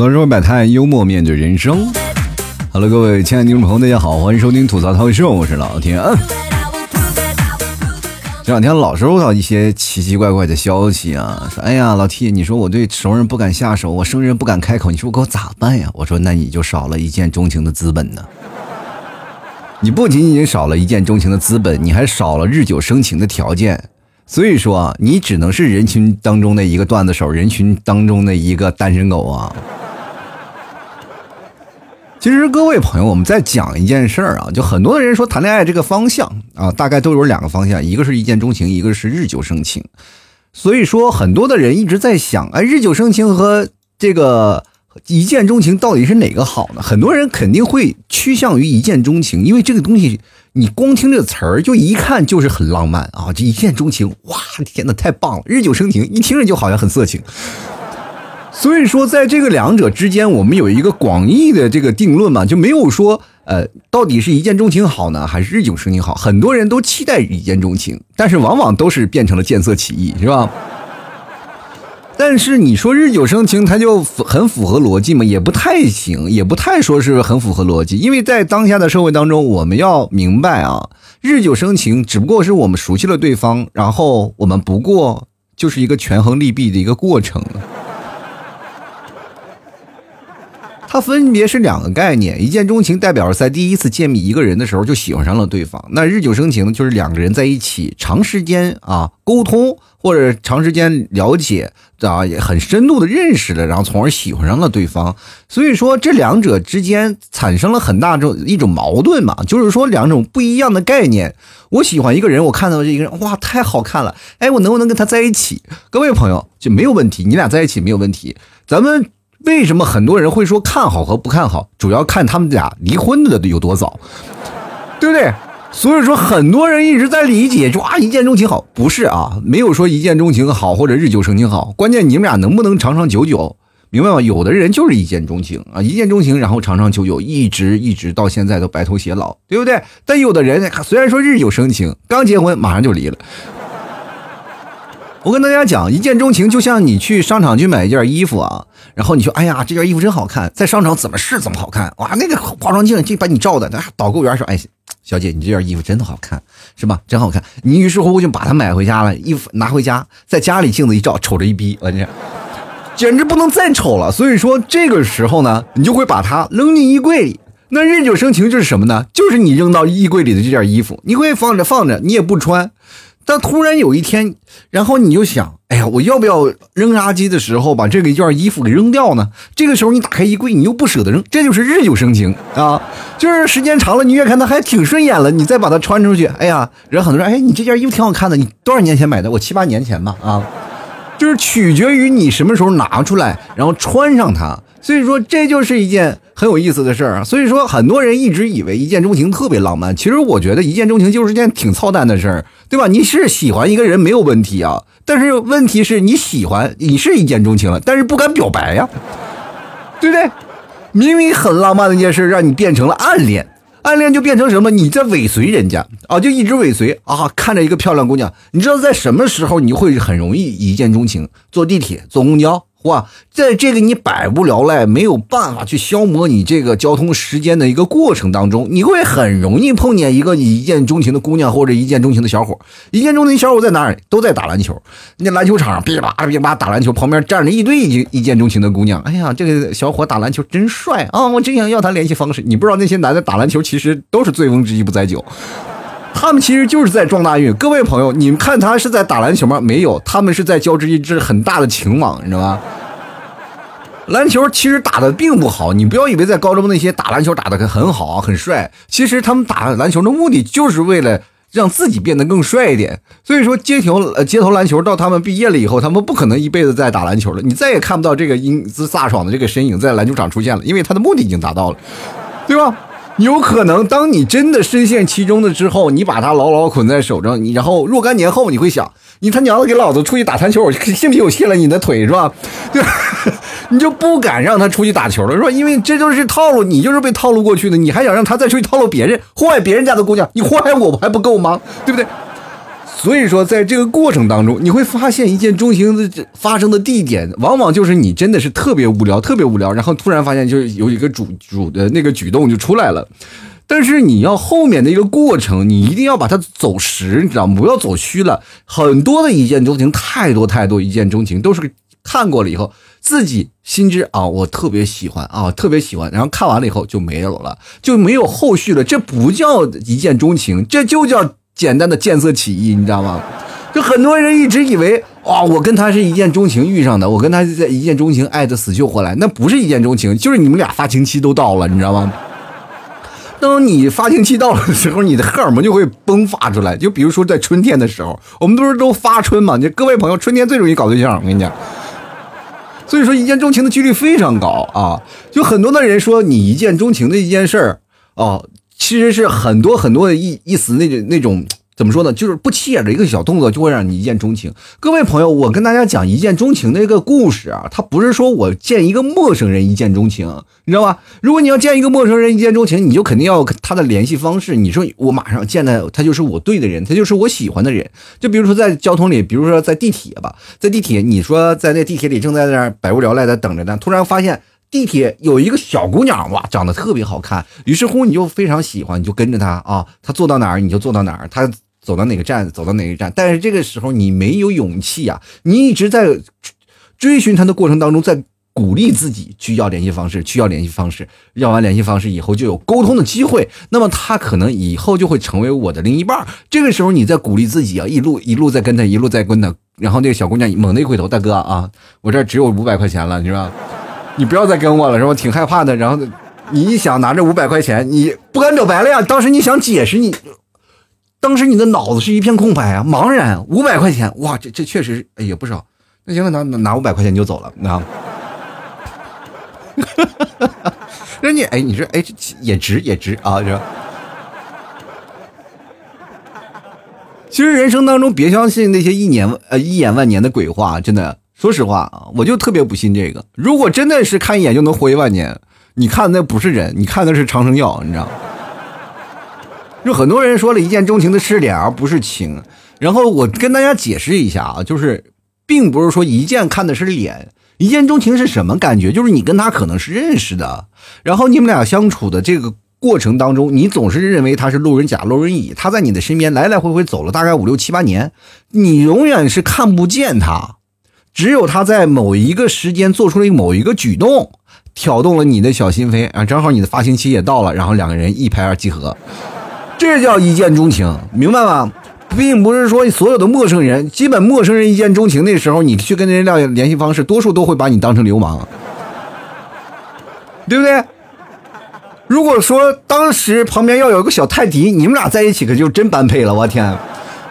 槽社会百态，幽默面对人生。Hello，各位亲爱的听众朋友，大家好，欢迎收听吐槽涛秀，我是老天。这两天老收到一些奇奇怪怪的消息啊，说哎呀，老 T，你说我对熟人不敢下手，我生人不敢开口，你说我给我咋办呀？我说那你就少了一见钟情的资本呢。你不仅仅少了一见钟情的资本，你还少了日久生情的条件。所以说啊，你只能是人群当中的一个段子手，人群当中的一个单身狗啊。其实各位朋友，我们在讲一件事儿啊，就很多的人说谈恋爱这个方向啊，大概都有两个方向，一个是一见钟情，一个是日久生情。所以说，很多的人一直在想，哎，日久生情和这个一见钟情到底是哪个好呢？很多人肯定会趋向于一见钟情，因为这个东西。你光听这个词儿，就一看就是很浪漫啊！这一见钟情，哇，天哪，太棒了！日久生情，一听着就好像很色情。所以说，在这个两者之间，我们有一个广义的这个定论嘛，就没有说，呃，到底是一见钟情好呢，还是日久生情好？很多人都期待一见钟情，但是往往都是变成了见色起意，是吧？但是你说日久生情，它就很符合逻辑吗？也不太行，也不太说是很符合逻辑。因为在当下的社会当中，我们要明白啊，日久生情只不过是我们熟悉了对方，然后我们不过就是一个权衡利弊的一个过程。它分别是两个概念，一见钟情代表着在第一次见面一个人的时候就喜欢上了对方，那日久生情就是两个人在一起长时间啊沟通或者长时间了解啊也很深度的认识了，然后从而喜欢上了对方。所以说这两者之间产生了很大种一种矛盾嘛，就是说两种不一样的概念。我喜欢一个人，我看到这个人哇太好看了，哎我能不能跟他在一起？各位朋友就没有问题，你俩在一起没有问题，咱们。为什么很多人会说看好和不看好，主要看他们俩离婚的有多早，对不对？所以说很多人一直在理解，说啊一见钟情好，不是啊，没有说一见钟情好或者日久生情好，关键你们俩能不能长长久久，明白吗？有的人就是一见钟情啊，一见钟情，然后长长久久，一直一直到现在都白头偕老，对不对？但有的人虽然说日久生情，刚结婚马上就离了。我跟大家讲，一见钟情就像你去商场去买一件衣服啊，然后你说，哎呀，这件衣服真好看，在商场怎么试怎么好看，哇，那个化妆镜就把你照的，那导购员说，哎，小姐，你这件衣服真的好看，是吧？真好看。你于是乎就把它买回家了，衣服拿回家，在家里镜子一照，瞅着一逼，我这简直不能再丑了。所以说这个时候呢，你就会把它扔进衣柜里。那日久生情就是什么呢？就是你扔到衣柜里的这件衣服，你会放着放着，你也不穿。但突然有一天，然后你就想，哎呀，我要不要扔垃圾的时候把这个一件衣服给扔掉呢？这个时候你打开衣柜，你又不舍得扔，这就是日久生情啊！就是时间长了，你越看它还挺顺眼了，你再把它穿出去，哎呀，人很多人，哎，你这件衣服挺好看的，你多少年前买的？我七八年前吧，啊，就是取决于你什么时候拿出来，然后穿上它。所以说，这就是一件很有意思的事儿啊！所以说，很多人一直以为一见钟情特别浪漫，其实我觉得一见钟情就是件挺操蛋的事儿，对吧？你是喜欢一个人没有问题啊，但是问题是你喜欢，你是一见钟情了，但是不敢表白呀，对不对？明明很浪漫的一件事，让你变成了暗恋，暗恋就变成什么？你在尾随人家啊，就一直尾随啊，看着一个漂亮姑娘，你知道在什么时候你会很容易一见钟情？坐地铁，坐公交。哇，在这个你百无聊赖、没有办法去消磨你这个交通时间的一个过程当中，你会很容易碰见一个你一见钟情的姑娘或者一见钟情的小伙。一见钟情小伙在哪儿？都在打篮球。那篮球场上噼啪啦噼啪啦打篮球，旁边站着一堆一一见钟情的姑娘。哎呀，这个小伙打篮球真帅啊！我真想要他联系方式。你不知道那些男的打篮球其实都是醉翁之意不在酒。他们其实就是在撞大运，各位朋友，你们看他是在打篮球吗？没有，他们是在交织一只很大的情网，你知道吗？篮球其实打的并不好，你不要以为在高中那些打篮球打的很好，很帅。其实他们打篮球的目的就是为了让自己变得更帅一点。所以说，街头街头篮球到他们毕业了以后，他们不可能一辈子再打篮球了，你再也看不到这个英姿飒爽的这个身影在篮球场出现了，因为他的目的已经达到了，对吧？有可能，当你真的深陷其中的之后，你把它牢牢捆在手上，你然后若干年后，你会想，你他娘的给老子出去打篮球，我信不信我卸了你的腿是吧？对，你就不敢让他出去打球了是吧？因为这就是套路，你就是被套路过去的，你还想让他再出去套路别人，祸害别人家的姑娘，你祸害我不还不够吗？对不对？所以说，在这个过程当中，你会发现一见钟情的发生的地点，往往就是你真的是特别无聊，特别无聊，然后突然发现就是有一个主主的那个举动就出来了。但是你要后面的一个过程，你一定要把它走实，你知道吗？不要走虚了。很多的一见钟情，太多太多一见钟情，都是看过了以后自己心知啊，我特别喜欢啊，特别喜欢，然后看完了以后就没有了，就没有后续了。这不叫一见钟情，这就叫。简单的见色起意，你知道吗？就很多人一直以为，啊，我跟他是一见钟情遇上的，我跟他是在一见钟情爱的死去活来，那不是一见钟情，就是你们俩发情期都到了，你知道吗？当你发情期到了的时候，你的荷尔蒙就会迸发出来。就比如说在春天的时候，我们不是都发春嘛？就各位朋友，春天最容易搞对象，我跟你讲。所以说，一见钟情的几率非常高啊！就很多的人说，你一见钟情的一件事儿，哦。其实是很多很多的意意思，那种那种怎么说呢？就是不起眼的一个小动作，就会让你一见钟情。各位朋友，我跟大家讲一见钟情的一个故事啊，他不是说我见一个陌生人一见钟情，你知道吧？如果你要见一个陌生人一见钟情，你就肯定要他的联系方式。你说我马上见的他就是我对的人，他就是我喜欢的人。就比如说在交通里，比如说在地铁吧，在地铁，你说在那地铁里正在那儿百无聊赖的等着呢，突然发现。地铁有一个小姑娘，哇，长得特别好看。于是乎，你就非常喜欢，你就跟着她啊。她坐到哪儿，你就坐到哪儿。她走到哪个站，走到哪个站。但是这个时候，你没有勇气啊！你一直在追寻她的过程当中，在鼓励自己去要联系方式，去要联系方式。要完联系方式以后，就有沟通的机会。那么她可能以后就会成为我的另一半。这个时候，你在鼓励自己啊，一路一路在跟她，一路在跟她。然后那个小姑娘猛地一回头，大哥啊，我这只有五百块钱了，你说。你不要再跟我了，是吧？挺害怕的。然后你一想拿着五百块钱，你不敢表白了呀。当时你想解释，你当时你的脑子是一片空白啊，茫然。五百块钱，哇，这这确实也不少。那行了，拿拿五百块钱就走了，你知道吗？人家哎，你说哎，也值也值啊，这。其实人生当中，别相信那些一年呃一眼万年的鬼话，真的。说实话啊，我就特别不信这个。如果真的是看一眼就能活一万年，你看那不是人，你看的是长生药，你知道吗？就很多人说了一见钟情的是脸而不是情，然后我跟大家解释一下啊，就是并不是说一见看的是脸，一见钟情是什么感觉？就是你跟他可能是认识的，然后你们俩相处的这个过程当中，你总是认为他是路人甲、路人乙，他在你的身边来来回回走了大概五六七八年，你永远是看不见他。只有他在某一个时间做出了某一个举动，挑动了你的小心扉啊！正好你的发情期也到了，然后两个人一拍二即合，这叫一见钟情，明白吗？并不是说所有的陌生人，基本陌生人一见钟情那时候，你去跟人家联系方式，多数都会把你当成流氓，对不对？如果说当时旁边要有个小泰迪，你们俩在一起可就真般配了，我天，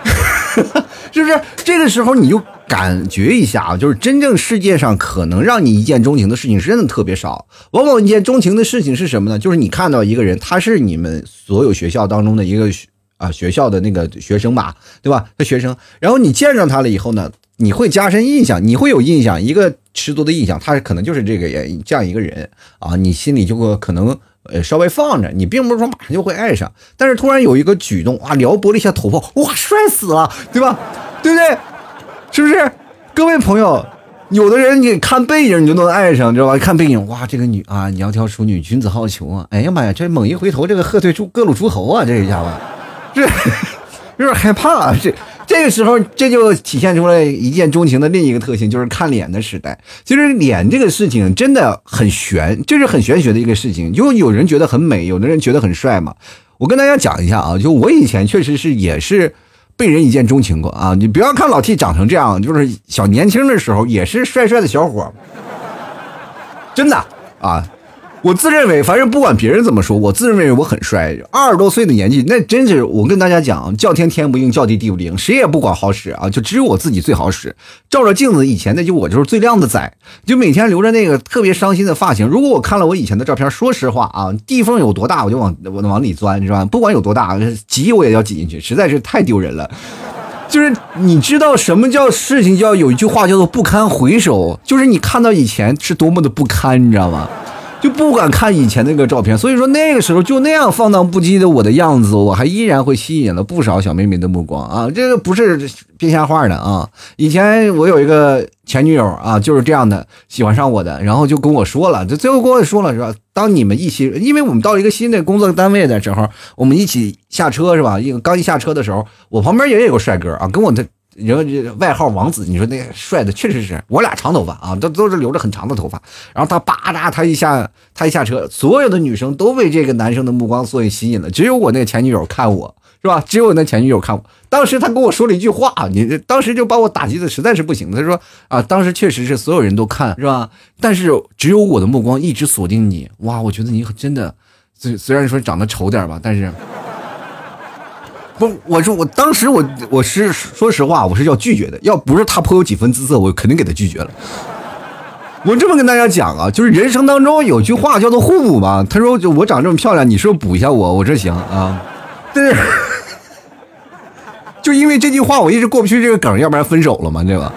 是不是？这个时候你就。感觉一下啊，就是真正世界上可能让你一见钟情的事情真的特别少。往往一见钟情的事情是什么呢？就是你看到一个人，他是你们所有学校当中的一个学啊学校的那个学生吧，对吧？他学生，然后你见上他了以后呢，你会加深印象，你会有印象，一个十足的印象，他可能就是这个这样一个人啊，你心里就会可能呃稍微放着，你并不是说马上就会爱上，但是突然有一个举动啊，撩拨了一下头发，哇，帅死了，对吧？对不对？是不是？各位朋友，有的人你看背影你就能爱上，知道吧？看背影，哇，这个女啊，窈窕淑女，君子好逑啊！哎呀妈呀，这猛一回头，这个鹤退出各路诸侯啊！这一下子，这有点害怕。啊这这个时候，这就体现出来一见钟情的另一个特性，就是看脸的时代。其实脸这个事情真的很玄，这是很玄学的一个事情。就有人觉得很美，有的人觉得很帅嘛。我跟大家讲一下啊，就我以前确实是也是。被人一见钟情过啊！你不要看老 T 长成这样，就是小年轻的时候也是帅帅的小伙，真的啊。我自认为，反正不管别人怎么说，我自认为我很帅。二十多岁的年纪，那真是我跟大家讲，叫天天不应，叫地地不灵，谁也不管好使啊，就只有我自己最好使。照着镜子，以前那就我就是最靓的仔，就每天留着那个特别伤心的发型。如果我看了我以前的照片，说实话啊，地缝有多大，我就往我往里钻，是吧？不管有多大，挤我也要挤进去，实在是太丢人了。就是你知道什么叫事情，叫有一句话叫做不堪回首，就是你看到以前是多么的不堪，你知道吗？就不敢看以前那个照片。所以说那个时候就那样放荡不羁的我的样子，我还依然会吸引了不少小妹妹的目光啊！这个不是编瞎话的啊！以前我有一个前女友啊，就是这样的喜欢上我的，然后就跟我说了，就最后跟我说了是吧？当你们一起，因为我们到一个新的工作单位的时候，我们一起下车是吧？一个刚一下车的时候，我旁边也有个帅哥啊，跟我的。然后这外号王子，你说那帅的确实是我俩长头发啊，都都是留着很长的头发。然后他叭喳，他一下他一下车，所有的女生都被这个男生的目光所吸引了，只有我那前女友看我是吧？只有我那前女友看我。当时他跟我说了一句话，你当时就把我打击的实在是不行。他说啊，当时确实是所有人都看是吧？但是只有我的目光一直锁定你，哇，我觉得你真的虽虽然说长得丑点吧，但是。不，我说我当时我我是说实话，我是要拒绝的。要不是他颇有几分姿色，我肯定给他拒绝了。我这么跟大家讲啊，就是人生当中有句话叫做互补嘛。他说就我长这么漂亮，你是不是补一下我？我这行啊。对，就因为这句话，我一直过不去这个梗，要不然分手了嘛，对吧？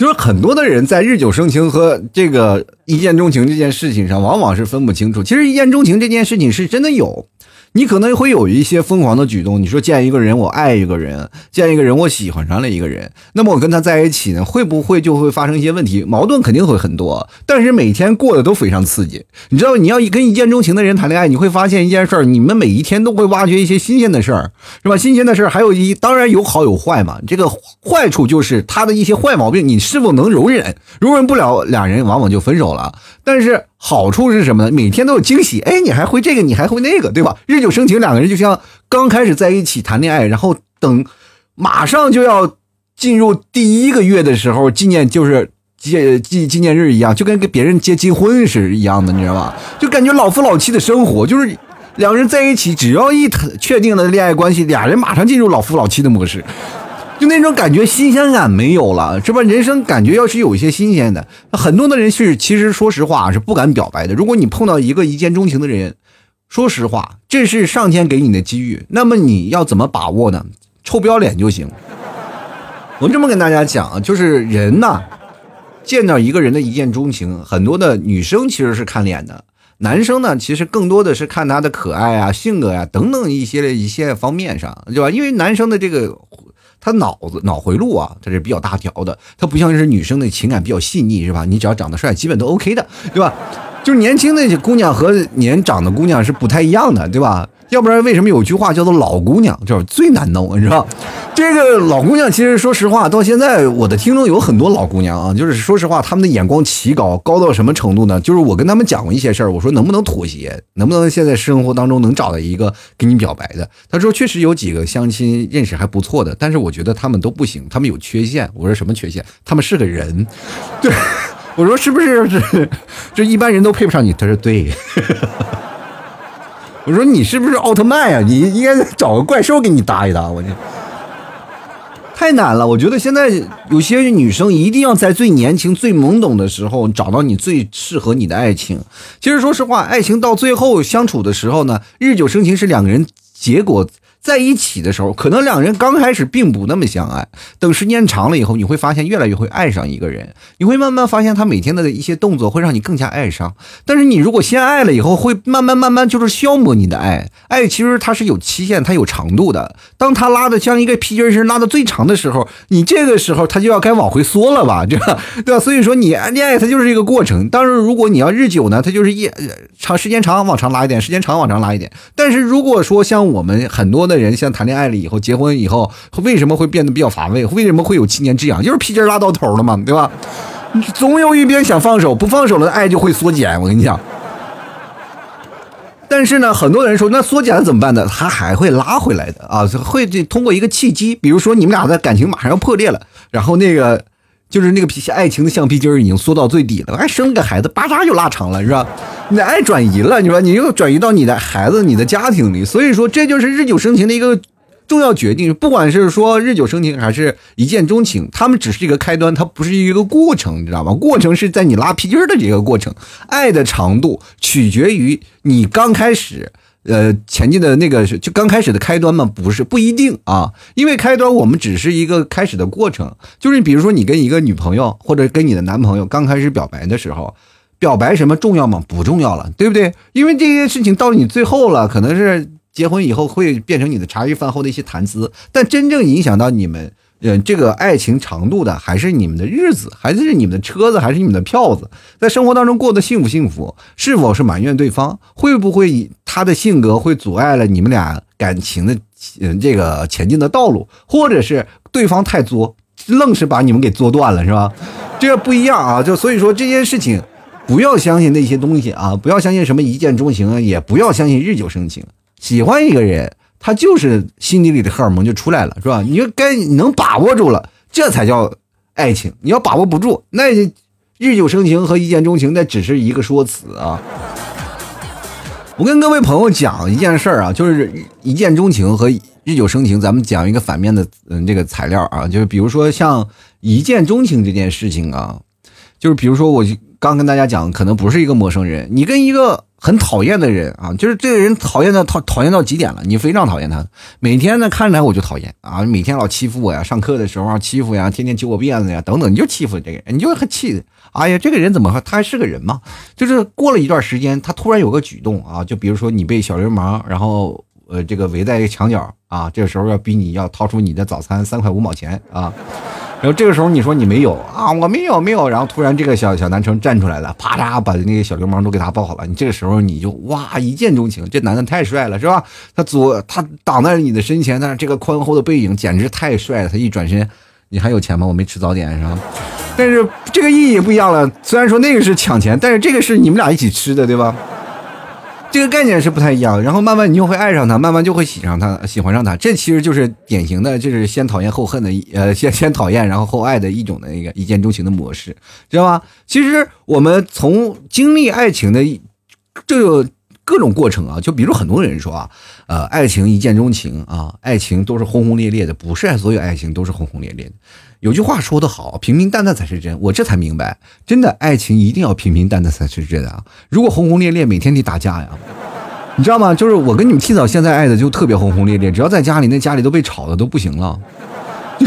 就是很多的人在日久生情和这个一见钟情这件事情上，往往是分不清楚。其实一见钟情这件事情是真的有。你可能会有一些疯狂的举动，你说见一个人我爱一个人，见一个人我喜欢上了一个人，那么我跟他在一起呢，会不会就会发生一些问题？矛盾肯定会很多，但是每天过得都非常刺激。你知道，你要一跟一见钟情的人谈恋爱，你会发现一件事儿，你们每一天都会挖掘一些新鲜的事儿，是吧？新鲜的事儿还有一，当然有好有坏嘛。这个坏处就是他的一些坏毛病，你是否能容忍？容忍不了，俩人往往就分手了。但是。好处是什么呢？每天都有惊喜，哎，你还会这个，你还会那个，对吧？日久生情，两个人就像刚开始在一起谈恋爱，然后等马上就要进入第一个月的时候，纪念就是纪纪纪念日一样，就跟跟别人结结婚是一样的，你知道吧？就感觉老夫老妻的生活，就是两个人在一起，只要一确定了恋爱关系，俩人马上进入老夫老妻的模式。就那种感觉，新鲜感没有了，是吧？人生感觉要是有一些新鲜的，很多的人是其实说实话是不敢表白的。如果你碰到一个一见钟情的人，说实话，这是上天给你的机遇，那么你要怎么把握呢？臭不要脸就行。我这么跟大家讲，就是人呐，见到一个人的一见钟情，很多的女生其实是看脸的，男生呢其实更多的是看他的可爱啊、性格呀等等一些一些方面上，对吧？因为男生的这个。他脑子脑回路啊，他是比较大条的，他不像是女生的情感比较细腻，是吧？你只要长得帅，基本都 OK 的，对吧？就是年轻的姑娘和年长的姑娘是不太一样的，对吧？要不然为什么有句话叫做“老姑娘”就是最难弄，你知道？这个老姑娘其实说实话，到现在我的听众有很多老姑娘啊，就是说实话，他们的眼光奇高，高到什么程度呢？就是我跟他们讲过一些事儿，我说能不能妥协，能不能现在生活当中能找到一个给你表白的？他说确实有几个相亲认识还不错的，但是我觉得他们都不行，他们有缺陷。我说什么缺陷？他们是个人。对，我说是不是是？就一般人都配不上你。他说对。我说你是不是奥特曼呀？你应该找个怪兽给你搭一搭。我这太难了。我觉得现在有些女生一定要在最年轻、最懵懂的时候找到你最适合你的爱情。其实说实话，爱情到最后相处的时候呢，日久生情是两个人结果。在一起的时候，可能两人刚开始并不那么相爱。等时间长了以后，你会发现越来越会爱上一个人。你会慢慢发现他每天的一些动作会让你更加爱上。但是你如果先爱了以后，会慢慢慢慢就是消磨你的爱。爱其实它是有期限，它有长度的。当它拉的像一个皮筋儿拉的最长的时候，你这个时候它就要该往回缩了吧，对吧？对吧？所以说你恋爱它就是一个过程。当然，如果你要日久呢，它就是一长时间长往长拉一点，时间长往长拉一点。但是如果说像我们很多。的人像谈恋爱了以后，结婚以后，为什么会变得比较乏味？为什么会有七年之痒？就是皮筋拉到头了嘛，对吧？总有一边想放手，不放手了，爱就会缩减。我跟你讲，但是呢，很多人说，那缩减了怎么办呢？他还会拉回来的啊，会通过一个契机，比如说你们俩的感情马上要破裂了，然后那个。就是那个皮爱情的橡皮筋已经缩到最底了，还生个孩子，巴扎就拉长了，是吧？你的爱转移了，你说你又转移到你的孩子、你的家庭里，所以说这就是日久生情的一个重要决定。不管是说日久生情还是一见钟情，他们只是一个开端，它不是一个过程，你知道吗？过程是在你拉皮筋的这个过程，爱的长度取决于你刚开始呃前进的那个就刚开始的开端吗？不是，不一定啊，因为开端我们只是一个开始的过程，就是比如说你跟一个女朋友或者跟你的男朋友刚开始表白的时候。表白什么重要吗？不重要了，对不对？因为这件事情到了你最后了，可能是结婚以后会变成你的茶余饭后的一些谈资，但真正影响到你们，嗯，这个爱情长度的，还是你们的日子，还是你们的车子，还是你们的票子，在生活当中过得幸不幸福？是否是埋怨对方？会不会以他的性格会阻碍了你们俩感情的，嗯，这个前进的道路？或者是对方太作，愣是把你们给作断了，是吧？这个不一样啊，就所以说这件事情。不要相信那些东西啊！不要相信什么一见钟情啊，也不要相信日久生情。喜欢一个人，他就是心底里的荷尔蒙就出来了，是吧？你就该你能把握住了，这才叫爱情。你要把握不住，那日久生情和一见钟情那只是一个说辞啊。我跟各位朋友讲一件事儿啊，就是一见钟情和日久生情，咱们讲一个反面的嗯这个材料啊，就是比如说像一见钟情这件事情啊，就是比如说我。刚跟大家讲，可能不是一个陌生人，你跟一个很讨厌的人啊，就是这个人讨厌到讨讨厌到极点了，你非常讨厌他，每天呢看着他我就讨厌啊，每天老欺负我呀，上课的时候欺负呀，天天揪我辫子呀，等等，你就欺负这个人，你就很气，哎呀，这个人怎么他还是个人吗？就是过了一段时间，他突然有个举动啊，就比如说你被小流氓，然后呃这个围在一个墙角啊，这个时候要逼你要掏出你的早餐三块五毛钱啊。然后这个时候你说你没有啊，我没有没有。然后突然这个小小男生站出来了，啪嚓把那个小流氓都给他抱好了。你这个时候你就哇一见钟情，这男的太帅了，是吧？他左他挡在你的身前，但是这个宽厚的背影简直太帅了。他一转身，你还有钱吗？我没吃早点，是吧？但是这个意义不一样了。虽然说那个是抢钱，但是这个是你们俩一起吃的，对吧？这个概念是不太一样，然后慢慢你就会爱上他，慢慢就会喜上他，喜欢上他。这其实就是典型的，就是先讨厌后恨的，呃，先先讨厌然后后爱的一种的一个一见钟情的模式，知道吧？其实我们从经历爱情的这个各种过程啊，就比如很多人说啊，呃，爱情一见钟情啊，爱情都是轰轰烈烈的，不是所有爱情都是轰轰烈烈的。有句话说得好，平平淡淡才是真。我这才明白，真的爱情一定要平平淡淡才是真啊！如果轰轰烈烈，每天得打架呀，你知道吗？就是我跟你们提早现在爱的就特别轰轰烈烈，只要在家里，那家里都被吵的都不行了。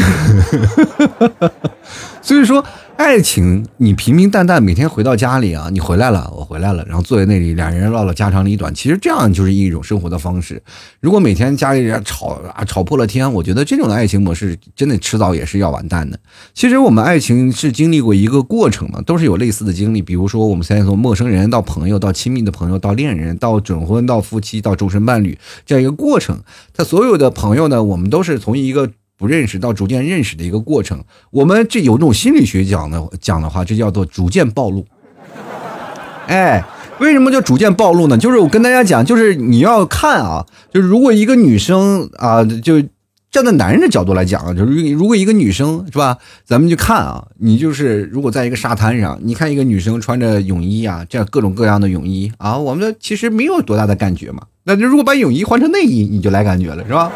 所以说。爱情，你平平淡淡每天回到家里啊，你回来了，我回来了，然后坐在那里，两人唠唠家长里短，其实这样就是一种生活的方式。如果每天家里人吵啊吵破了天，我觉得这种的爱情模式真的迟早也是要完蛋的。其实我们爱情是经历过一个过程嘛，都是有类似的经历。比如说我们现在从陌生人到朋友，到亲密的朋友，到恋人，到准婚，到夫妻，到终身伴侣这样一个过程。他所有的朋友呢，我们都是从一个。不认识到逐渐认识的一个过程，我们这有种心理学讲的讲的话，这叫做逐渐暴露。哎，为什么叫逐渐暴露呢？就是我跟大家讲，就是你要看啊，就是如果一个女生啊，就站在男人的角度来讲啊，就是如果一个女生是吧，咱们就看啊，你就是如果在一个沙滩上，你看一个女生穿着泳衣啊，这样各种各样的泳衣啊，我们其实没有多大的感觉嘛。那如果把泳衣换成内衣，你就来感觉了，是吧？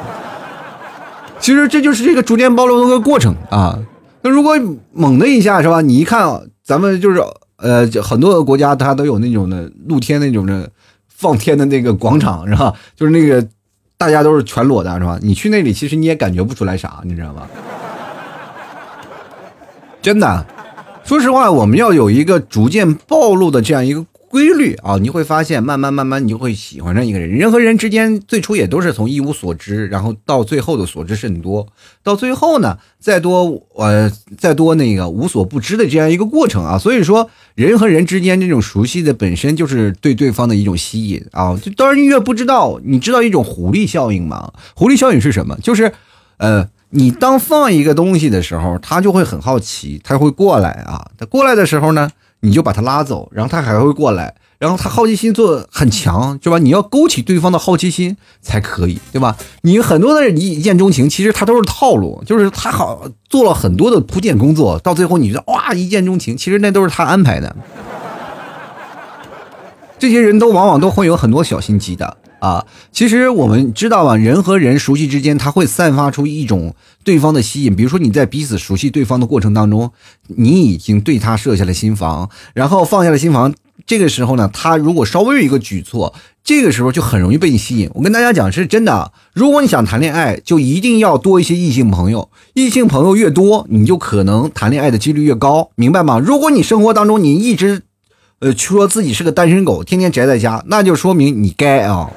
其实这就是这个逐渐暴露的个过程啊。那如果猛的一下是吧？你一看，咱们就是呃，很多的国家它都有那种的露天那种的放天的那个广场是吧？就是那个大家都是全裸的是吧？你去那里其实你也感觉不出来啥，你知道吗？真的，说实话，我们要有一个逐渐暴露的这样一个。规律啊，你会发现，慢慢慢慢，你就会喜欢上一个人。人和人之间最初也都是从一无所知，然后到最后的所知甚多，到最后呢，再多呃再多那个无所不知的这样一个过程啊。所以说，人和人之间这种熟悉的本身就是对对方的一种吸引啊。就当然你越不知道，你知道一种狐狸效应吗？狐狸效应是什么？就是呃，你当放一个东西的时候，他就会很好奇，他会过来啊。他过来的时候呢？你就把他拉走，然后他还会过来，然后他好奇心做很强，是吧？你要勾起对方的好奇心才可以，对吧？你很多的人一见钟情，其实他都是套路，就是他好做了很多的铺垫工作，到最后你就哇一见钟情，其实那都是他安排的。这些人都往往都会有很多小心机的。啊，其实我们知道啊，人和人熟悉之间，他会散发出一种对方的吸引。比如说你在彼此熟悉对方的过程当中，你已经对他设下了心防，然后放下了心防，这个时候呢，他如果稍微有一个举措，这个时候就很容易被你吸引。我跟大家讲是真的，如果你想谈恋爱，就一定要多一些异性朋友，异性朋友越多，你就可能谈恋爱的几率越高，明白吗？如果你生活当中你一直，呃，说自己是个单身狗，天天宅在家，那就说明你该啊，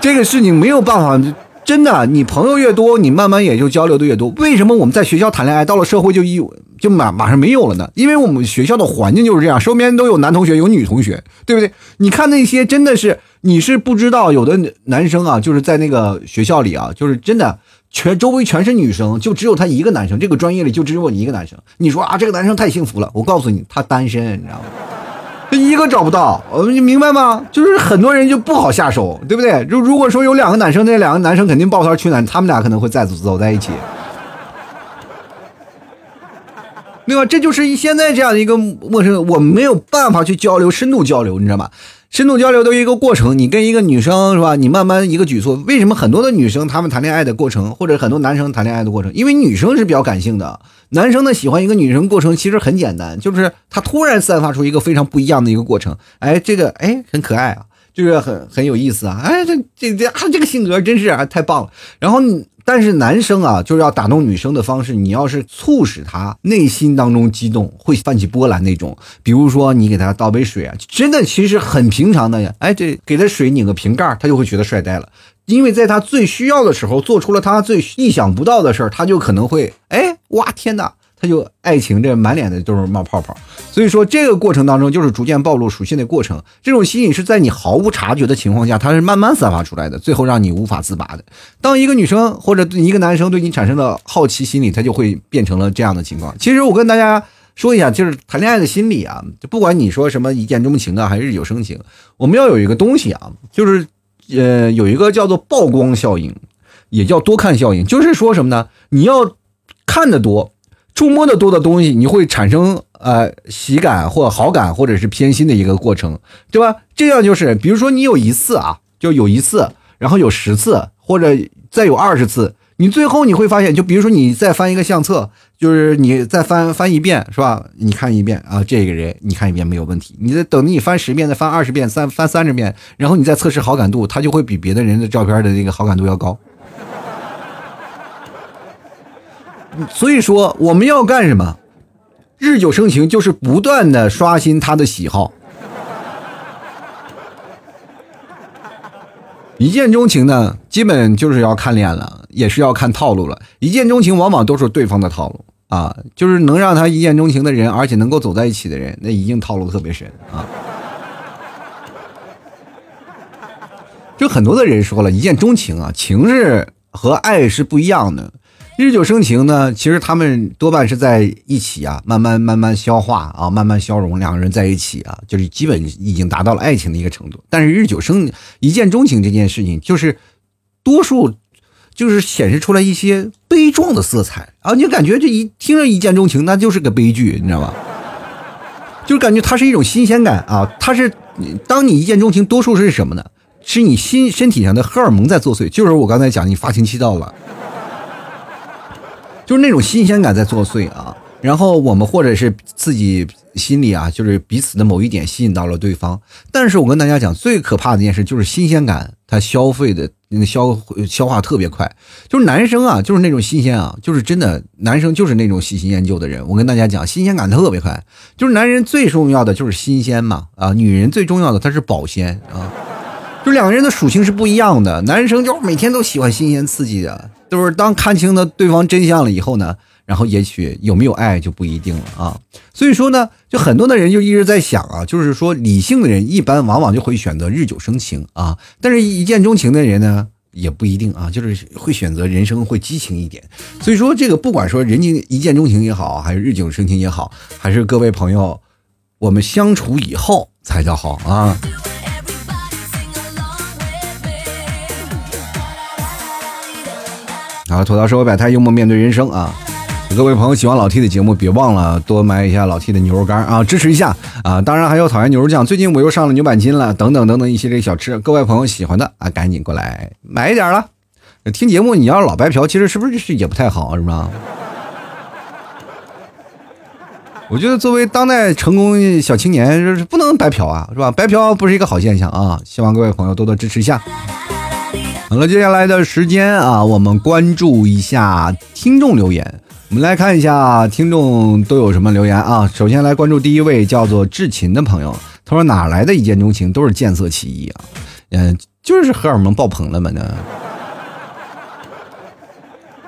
这个事情没有办法。真的，你朋友越多，你慢慢也就交流的越多。为什么我们在学校谈恋爱，到了社会就一就马马上没有了呢？因为我们学校的环境就是这样，身边都有男同学，有女同学，对不对？你看那些真的是，你是不知道，有的男生啊，就是在那个学校里啊，就是真的全周围全是女生，就只有他一个男生，这个专业里就只有你一个男生。你说啊，这个男生太幸福了。我告诉你，他单身，你知道吗？哥找不到，你明白吗？就是很多人就不好下手，对不对？如如果说有两个男生，那两个男生肯定抱团取暖，他们俩可能会再走在一起。对吧？这就是现在这样的一个陌生，我没有办法去交流，深度交流，你知道吗？深度交流都是一个过程，你跟一个女生是吧？你慢慢一个举措，为什么很多的女生她们谈恋爱的过程，或者很多男生谈恋爱的过程？因为女生是比较感性的，男生呢喜欢一个女生过程其实很简单，就是他突然散发出一个非常不一样的一个过程，哎，这个哎很可爱啊，就是很很有意思啊，哎这这这啊这个性格真是啊太棒了，然后。但是男生啊，就是要打动女生的方式，你要是促使他内心当中激动，会泛起波澜那种。比如说，你给他倒杯水啊，真的其实很平常的呀。哎，这给他水拧个瓶盖，他就会觉得帅呆了。因为在他最需要的时候，做出了他最意想不到的事儿，他就可能会哎，哇天哪！他就爱情这满脸的都是冒泡泡，所以说这个过程当中就是逐渐暴露属性的过程。这种吸引是在你毫无察觉的情况下，它是慢慢散发出来的，最后让你无法自拔的。当一个女生或者一个男生对你产生了好奇心理，他就会变成了这样的情况。其实我跟大家说一下，就是谈恋爱的心理啊，就不管你说什么一见钟情的还是日久生情，我们要有一个东西啊，就是呃有一个叫做曝光效应，也叫多看效应，就是说什么呢？你要看的多。触摸的多的东西，你会产生呃喜感或好感，或者是偏心的一个过程，对吧？这样就是，比如说你有一次啊，就有一次，然后有十次，或者再有二十次，你最后你会发现，就比如说你再翻一个相册，就是你再翻翻一遍，是吧？你看一遍啊，这个人你看一遍没有问题，你再等你翻十遍，再翻二十遍，三翻三十遍，然后你再测试好感度，他就会比别的人的照片的那个好感度要高。所以说，我们要干什么？日久生情，就是不断的刷新他的喜好。一见钟情呢，基本就是要看脸了，也是要看套路了。一见钟情往往都是对方的套路啊，就是能让他一见钟情的人，而且能够走在一起的人，那一定套路特别深啊。就很多的人说了一见钟情啊，情是和爱是不一样的。日久生情呢，其实他们多半是在一起啊，慢慢慢慢消化啊，慢慢消融，两个人在一起啊，就是基本已经达到了爱情的一个程度。但是日久生一见钟情这件事情，就是多数就是显示出来一些悲壮的色彩啊，你就感觉这一听着一见钟情，那就是个悲剧，你知道吧？就感觉它是一种新鲜感啊，它是当你一见钟情，多数是什么呢？是你心身体上的荷尔蒙在作祟，就是我刚才讲，你发情期到了。就是那种新鲜感在作祟啊，然后我们或者是自己心里啊，就是彼此的某一点吸引到了对方。但是我跟大家讲，最可怕的一件事就是新鲜感，它消费的消消化特别快。就是男生啊，就是那种新鲜啊，就是真的男生就是那种喜新厌旧的人。我跟大家讲，新鲜感特别快。就是男人最重要的就是新鲜嘛啊，女人最重要的她是保鲜啊。就两个人的属性是不一样的，男生就每天都喜欢新鲜刺激的。就是当看清了对方真相了以后呢，然后也许有没有爱就不一定了啊。所以说呢，就很多的人就一直在想啊，就是说理性的人一般往往就会选择日久生情啊，但是一见钟情的人呢也不一定啊，就是会选择人生会激情一点。所以说这个不管说人情一见钟情也好，还是日久生情也好，还是各位朋友，我们相处以后才叫好啊。好，吐槽社会百态，幽默面对人生啊！各位朋友喜欢老 T 的节目，别忘了多买一下老 T 的牛肉干啊，支持一下啊！当然还有讨厌牛肉酱，最近我又上了牛板筋了，等等等等一系列小吃，各位朋友喜欢的啊，赶紧过来买一点了。听节目你要老白嫖，其实是不是是也不太好，是吧？我觉得作为当代成功小青年，就是不能白嫖啊，是吧？白嫖不是一个好现象啊！希望各位朋友多多支持一下。好了，接下来的时间啊，我们关注一下听众留言。我们来看一下听众都有什么留言啊。首先来关注第一位叫做志勤的朋友，他说哪来的一见钟情都是见色起意啊？嗯，就是荷尔蒙爆棚了嘛呢？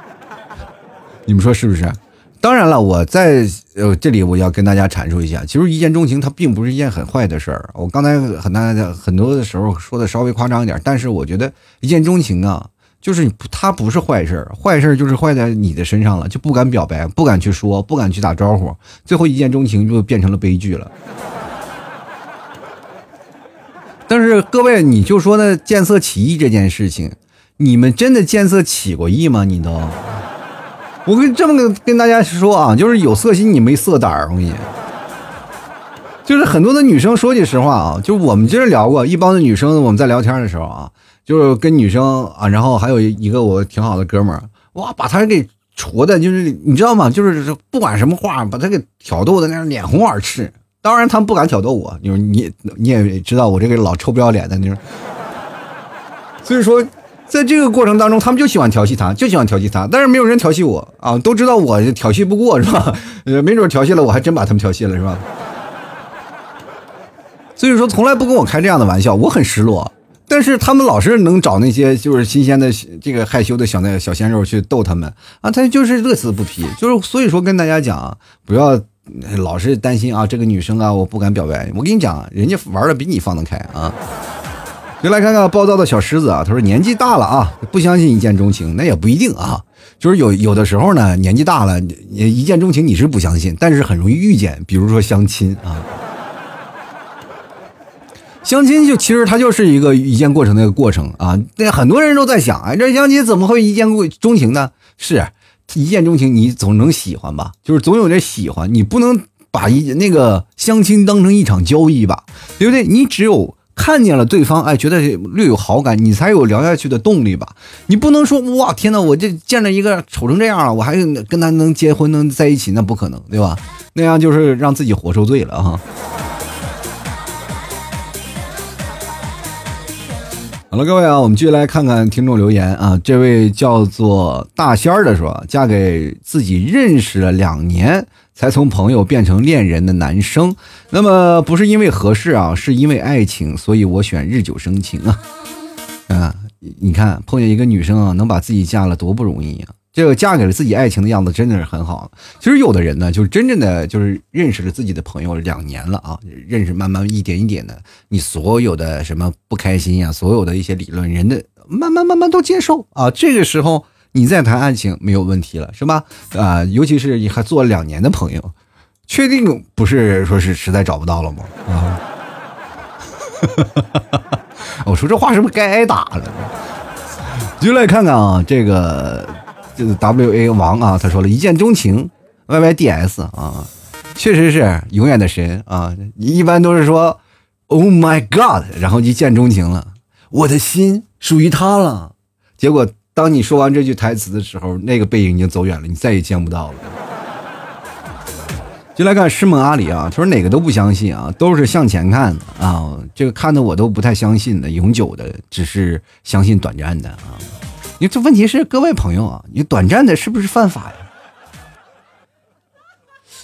你们说是不是？当然了，我在呃这里我要跟大家阐述一下，其实一见钟情它并不是一件很坏的事儿。我刚才很大家很多的时候说的稍微夸张一点，但是我觉得一见钟情啊，就是它不是坏事儿，坏事儿就是坏在你的身上了，就不敢表白，不敢去说，不敢去打招呼，最后一见钟情就变成了悲剧了。但是各位，你就说那见色起意这件事情，你们真的见色起过意吗？你都？我跟这么跟跟大家说啊，就是有色心你没色胆儿，我跟你。就是很多的女生说句实话啊，就我们今儿聊过一帮的女生，我们在聊天的时候啊，就是跟女生啊，然后还有一个我挺好的哥们儿，哇，把他给戳的，就是你知道吗？就是不管什么话，把他给挑逗的那样脸红耳赤。当然他们不敢挑逗我，你说你你也知道我这个老臭不要脸的，你说，所以说。在这个过程当中，他们就喜欢调戏他，就喜欢调戏他，但是没有人调戏我啊，都知道我调戏不过，是吧？呃，没准调戏了，我还真把他们调戏了，是吧？所以说，从来不跟我开这样的玩笑，我很失落。但是他们老是能找那些就是新鲜的、这个害羞的小那小鲜肉去逗他们啊，他就是乐此不疲。就是所以说，跟大家讲，不要老是担心啊，这个女生啊，我不敢表白。我跟你讲，人家玩的比你放得开啊。就来看看暴躁的小狮子啊，他说年纪大了啊，不相信一见钟情，那也不一定啊。就是有有的时候呢，年纪大了，一见钟情你是不相信，但是很容易遇见，比如说相亲啊。相亲就其实它就是一个一见过程的一个过程啊。那很多人都在想，哎，这相亲怎么会一见过钟情呢？是一见钟情，你总能喜欢吧？就是总有点喜欢，你不能把一那个相亲当成一场交易吧？对不对？你只有。看见了对方，哎，觉得略有好感，你才有聊下去的动力吧？你不能说哇，天哪，我这见着一个丑成这样了，我还跟他能结婚能在一起，那不可能，对吧？那样就是让自己活受罪了哈。好了，各位啊，我们继续来看看听众留言啊。这位叫做大仙儿的说，嫁给自己认识了两年。才从朋友变成恋人的男生，那么不是因为合适啊，是因为爱情，所以我选日久生情啊。啊，你看碰见一个女生啊，能把自己嫁了多不容易啊！这个嫁给了自己爱情的样子真的是很好。其实有的人呢，就是真正的就是认识了自己的朋友两年了啊，认识慢慢一点一点的，你所有的什么不开心呀，所有的一些理论，人的慢慢慢慢都接受啊，这个时候。你再谈爱情没有问题了，是吧？啊，尤其是你还做了两年的朋友，确定不是说是实在找不到了吗？啊，我说这话是不是该挨打了？就来看看啊，这个这个 W A 王啊，他说了一见钟情，Y Y D S 啊，确实是永远的神啊。一般都是说 Oh my God，然后一见钟情了，我的心属于他了，结果。当你说完这句台词的时候，那个背影已经走远了，你再也见不到了。就来看师门阿里啊，他说哪个都不相信啊，都是向前看啊。这个看的我都不太相信的，永久的只是相信短暂的啊。你这问题是各位朋友啊，你短暂的是不是犯法呀？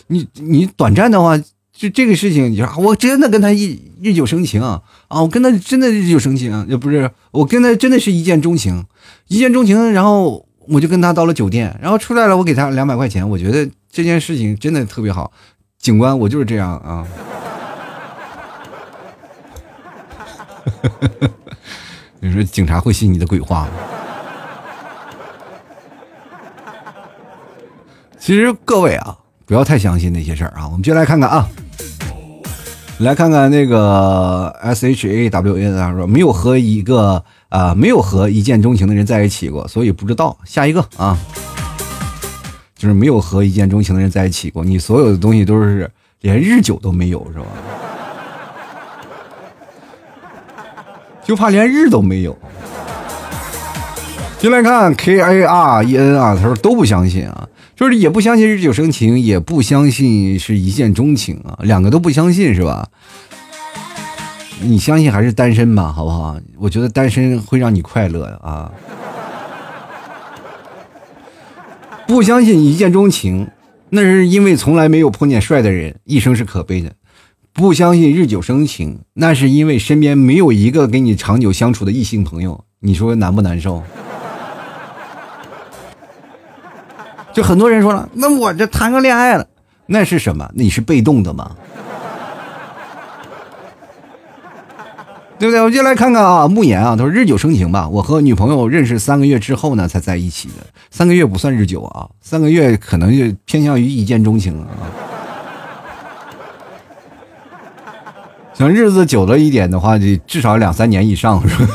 你你短暂的话。就这个事情，你说我真的跟他一日久生情啊！我跟他真的日久生情，也不是我跟他真的是一见钟情，一见钟情，然后我就跟他到了酒店，然后出来了，我给他两百块钱，我觉得这件事情真的特别好。警官，我就是这样啊！你说警察会信你的鬼话吗？其实各位啊，不要太相信那些事儿啊！我们就来看看啊。来看看那个 S H A W N 啊，说没有和一个啊没有和一见钟情的人在一起过，所以不知道。下一个啊，就是没有和一见钟情的人在一起过，你所有的东西都是连日久都没有，是吧？就怕连日都没有。进来看 K A R E N 啊，他说都不相信啊。就是也不相信日久生情，也不相信是一见钟情啊，两个都不相信是吧？你相信还是单身吧，好不好？我觉得单身会让你快乐啊。不相信一见钟情，那是因为从来没有碰见帅的人，一生是可悲的；不相信日久生情，那是因为身边没有一个跟你长久相处的异性朋友，你说难不难受？就很多人说了，那我这谈个恋爱了，那是什么？你是被动的吗？对不对？我就来看看啊，慕言啊，他说日久生情吧。我和女朋友认识三个月之后呢，才在一起的。三个月不算日久啊，三个月可能就偏向于一见钟情啊。想日子久了一点的话，就至少两三年以上，是吧？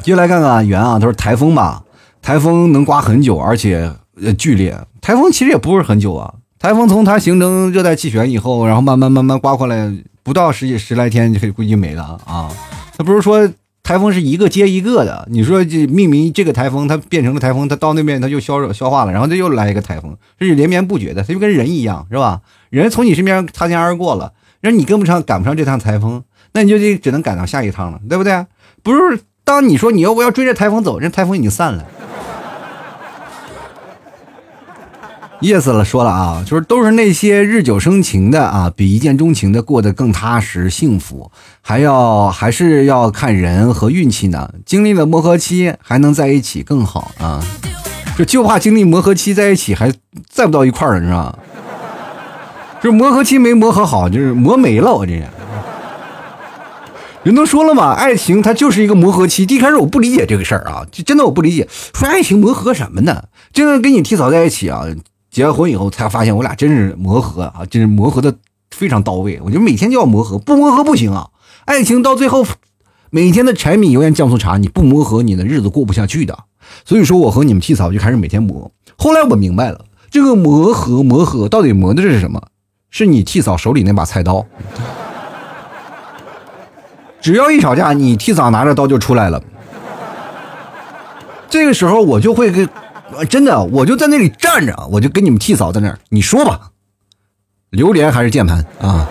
就来看看圆啊，他说台风吧，台风能刮很久，而且呃剧烈。台风其实也不是很久啊。台风从它形成热带气旋以后，然后慢慢慢慢刮过来，不到十几十来天就可以估计没了啊！它不是说台风是一个接一个的，你说这命名这个台风，它变成了台风，它到那边它就消消化了，然后它又来一个台风，这是连绵不绝的，它就跟人一样，是吧？人从你身边擦肩而过了，让你跟不上赶不上这趟台风，那你就得只能赶到下一趟了，对不对？不是，当你说你要不要追着台风走，人台风已经散了。意思了，说了啊，就是都是那些日久生情的啊，比一见钟情的过得更踏实幸福，还要还是要看人和运气呢。经历了磨合期还能在一起更好啊，就就怕经历磨合期在一起还在不到一块儿，你知道？就磨合期没磨合好，就是磨没了，我这人。人都说了嘛，爱情它就是一个磨合期。一开始我不理解这个事儿啊，就真的我不理解，说爱情磨合什么呢？真的跟你提早在一起啊。结了婚以后才发现，我俩真是磨合啊，真是磨合的非常到位。我觉得每天就要磨合，不磨合不行啊。爱情到最后，每天的柴米油盐酱醋茶，你不磨合，你的日子过不下去的。所以说，我和你们替嫂就开始每天磨。后来我明白了，这个磨合磨合到底磨的是什么？是你替嫂手里那把菜刀。只要一吵架，你替嫂拿着刀就出来了。这个时候我就会跟。真的，我就在那里站着，我就跟你们替嫂在那儿，你说吧，榴莲还是键盘啊？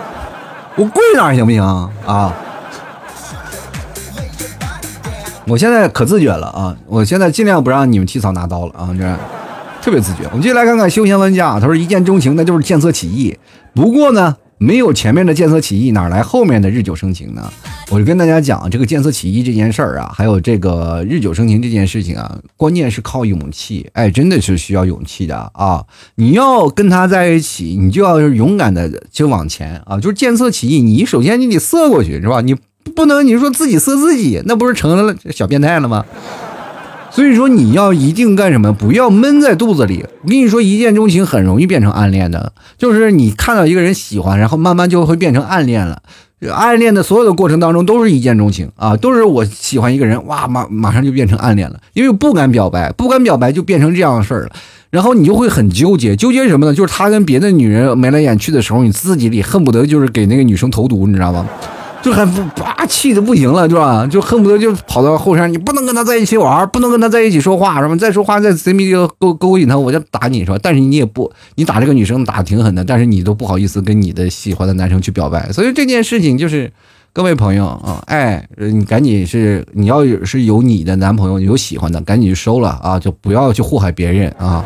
我跪那儿行不行啊？我现在可自觉了啊！我现在尽量不让你们替嫂拿刀了啊！这特别自觉。我们继续来看看休闲玩家，他说一见钟情那就是见色起意，不过呢。没有前面的见色起意，哪来后面的日久生情呢？我就跟大家讲，这个见色起意这件事儿啊，还有这个日久生情这件事情啊，关键是靠勇气。哎，真的是需要勇气的啊！你要跟他在一起，你就要勇敢的就往前啊！就是见色起意，你首先你得色过去是吧？你不能你说自己色自己，那不是成了小变态了吗？所以说你要一定干什么？不要闷在肚子里。我跟你说，一见钟情很容易变成暗恋的，就是你看到一个人喜欢，然后慢慢就会变成暗恋了。暗恋的所有的过程当中都是一见钟情啊，都是我喜欢一个人，哇，马马上就变成暗恋了，因为不敢表白，不敢表白就变成这样的事儿了。然后你就会很纠结，纠结什么呢？就是他跟别的女人眉来眼去的时候，你自己里恨不得就是给那个女生投毒，你知道吗？就很霸气的不行了，是吧？就恨不得就跑到后山，你不能跟他在一起玩，不能跟他在一起说话，是吧？再说话再贼迷就勾勾引他，我就打你，是吧？但是你也不，你打这个女生打的挺狠的，但是你都不好意思跟你的喜欢的男生去表白，所以这件事情就是，各位朋友啊，哎，你赶紧是你要是有你的男朋友有喜欢的，赶紧去收了啊，就不要去祸害别人啊，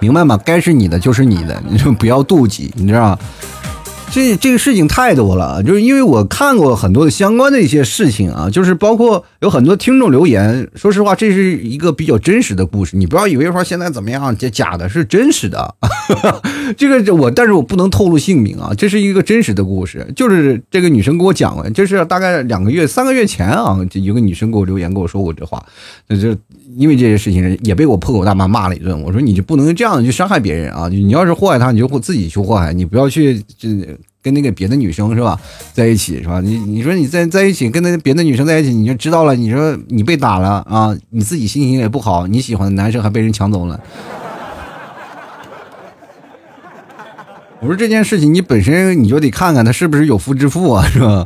明白吗？该是你的就是你的，你就不要妒忌，你知道。这这个事情太多了，就是因为我看过很多的相关的一些事情啊，就是包括有很多听众留言，说实话，这是一个比较真实的故事，你不要以为说现在怎么样，这假的是真实的，这个我，但是我不能透露姓名啊，这是一个真实的故事，就是这个女生跟我讲了，就是大概两个月、三个月前啊，就有个女生给我留言跟我说过这话，那就因为这些事情也被我破口大骂骂了一顿，我说你就不能这样去伤害别人啊，你要是祸害他，你就自己去祸害，你不要去这。跟那个别的女生是吧，在一起是吧？你你说你在在一起跟那别的女生在一起，你就知道了。你说你被打了啊，你自己心情也不好，你喜欢的男生还被人抢走了。我说这件事情，你本身你就得看看他是不是有夫之妇啊，是吧？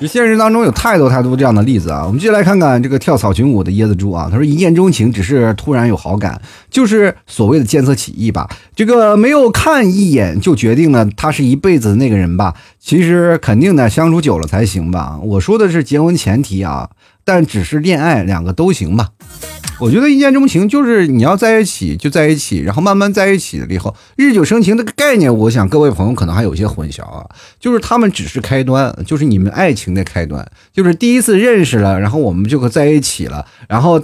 现实当中有太多太多这样的例子啊！我们继续来看看这个跳草裙舞的椰子猪啊，他说一见钟情只是突然有好感，就是所谓的见色起意吧。这个没有看一眼就决定了他是一辈子的那个人吧？其实肯定的，相处久了才行吧。我说的是结婚前提啊，但只是恋爱两个都行吧。我觉得一见钟情就是你要在一起就在一起，然后慢慢在一起了以后，日久生情这个概念，我想各位朋友可能还有些混淆啊。就是他们只是开端，就是你们爱情的开端，就是第一次认识了，然后我们就在一起了。然后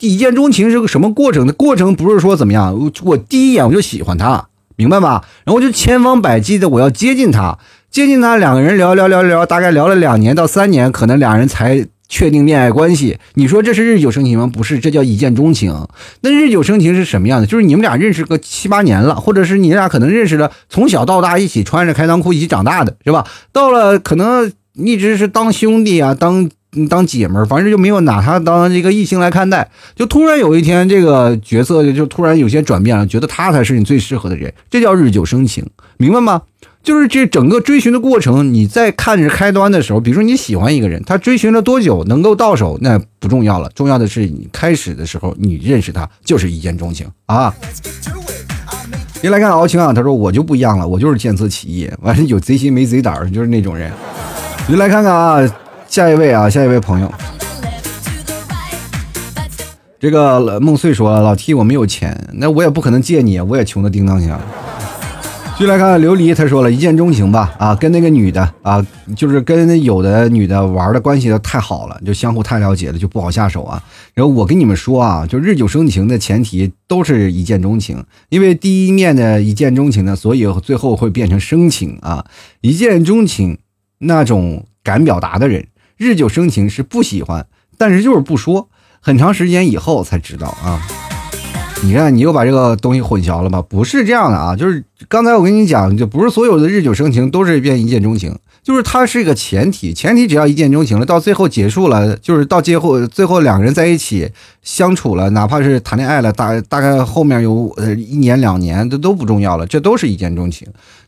一见钟情是个什么过程？的过程不是说怎么样，我第一眼我就喜欢他，明白吧？然后就千方百计的我要接近他，接近他，两个人聊聊聊聊，大概聊了两年到三年，可能两人才。确定恋爱关系，你说这是日久生情吗？不是，这叫一见钟情。那日久生情是什么样的？就是你们俩认识个七八年了，或者是你俩可能认识了，从小到大一起穿着开裆裤一起长大的，是吧？到了可能一直是当兄弟啊，当当姐们儿，反正就没有拿他当这个异性来看待。就突然有一天，这个角色就突然有些转变了，觉得他才是你最适合的人，这叫日久生情，明白吗？就是这整个追寻的过程，你在看着开端的时候，比如说你喜欢一个人，他追寻了多久能够到手，那不重要了，重要的是你开始的时候你认识他就是一见钟情啊。你来看敖青啊，他说我就不一样了，我就是见色起意，完了有贼心没贼胆，就是那种人。你来看看啊，下一位啊，下一位朋友，这个梦碎说老 T 我没有钱，那我也不可能借你，我也穷的叮当响。继续来看琉璃，他说了一见钟情吧，啊，跟那个女的啊，就是跟有的女的玩的关系都太好了，就相互太了解了，就不好下手啊。然后我跟你们说啊，就日久生情的前提都是一见钟情，因为第一面的一见钟情呢，所以最后会变成深情啊。一见钟情那种敢表达的人，日久生情是不喜欢，但是就是不说，很长时间以后才知道啊。你看，你又把这个东西混淆了吧？不是这样的啊，就是刚才我跟你讲，就不是所有的日久生情都是变一见钟情，就是它是一个前提，前提只要一见钟情了，到最后结束了，就是到最后最后两个人在一起相处了，哪怕是谈恋爱了，大大概后面有呃一年两年，这都不重要了，这都是一见钟情。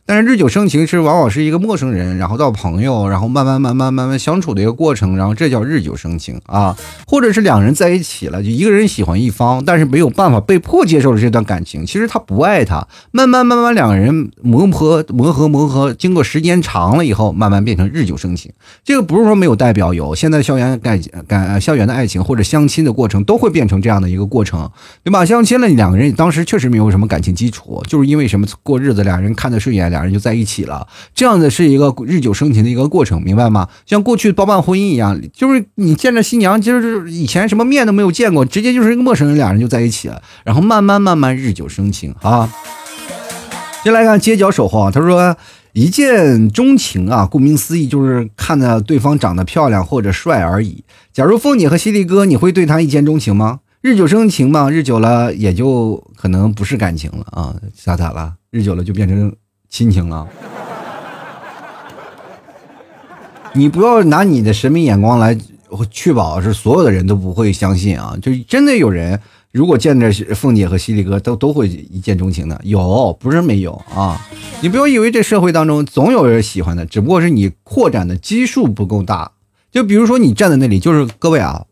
但是日久生情是往往是一个陌生人，然后到朋友，然后慢慢慢慢慢慢相处的一个过程，然后这叫日久生情啊，或者是两人在一起了，就一个人喜欢一方，但是没有办法被迫接受了这段感情，其实他不爱他，慢慢慢慢两个人磨合磨合磨合，经过时间长了以后，慢慢变成日久生情。这个不是说没有代表有，现在校园感感校园的爱情或者相亲的过程都会变成这样的一个过程，对吧？相亲了两个人当时确实没有什么感情基础，就是因为什么过日子，俩人看得顺眼，俩。两人就在一起了，这样子是一个日久生情的一个过程，明白吗？像过去包办婚姻一样，就是你见着新娘，就是以前什么面都没有见过，直接就是一个陌生人，两人就在一起了，然后慢慢慢慢日久生情啊。先来看街角守候，他说一见钟情啊，顾名思义就是看着对方长得漂亮或者帅而已。假如凤姐和犀利哥，你会对他一见钟情吗？日久生情嘛，日久了也就可能不是感情了啊，咋咋了？日久了就变成亲情了。你不要拿你的审美眼光来确保是所有的人都不会相信啊！就真的有人如果见着凤姐和犀利哥都都会一见钟情的，有不是没有啊？你不要以为这社会当中总有人喜欢的，只不过是你扩展的基数不够大。就比如说你站在那里，就是各位啊。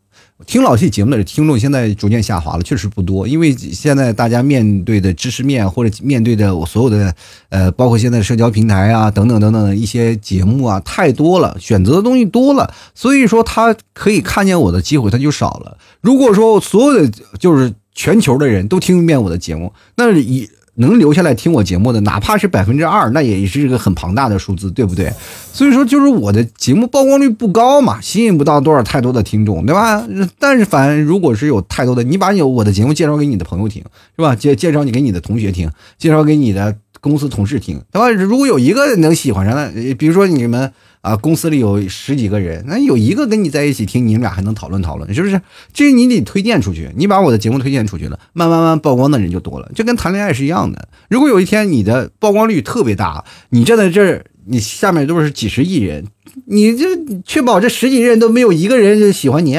听老戏节目的听众现在逐渐下滑了，确实不多，因为现在大家面对的知识面或者面对的我所有的呃，包括现在社交平台啊等等等等的一些节目啊太多了，选择的东西多了，所以说他可以看见我的机会他就少了。如果说所有的就是全球的人都听一遍我的节目，那以。能留下来听我节目的，哪怕是百分之二，那也是一个很庞大的数字，对不对？所以说，就是我的节目曝光率不高嘛，吸引不到多少太多的听众，对吧？但是反如果是有太多的，你把你我的节目介绍给你的朋友听，是吧？介介绍你给你的同学听，介绍给你的公司同事听，对吧？如果有一个能喜欢上的，比如说你们。啊，公司里有十几个人，那有一个跟你在一起听，你们俩还能讨论讨论，是不是？这你得推荐出去，你把我的节目推荐出去了，慢慢慢曝光的人就多了，就跟谈恋爱是一样的。如果有一天你的曝光率特别大，你站在这儿，你下面都是几十亿人，你这确保这十几人都没有一个人喜欢你，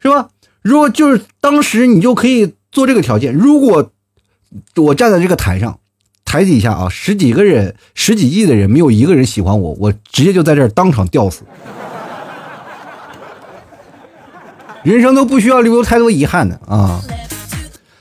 是吧？如果就是当时你就可以做这个条件，如果我站在这个台上。台底下啊，十几个人，十几亿的人，没有一个人喜欢我，我直接就在这儿当场吊死。人生都不需要留太多遗憾的啊。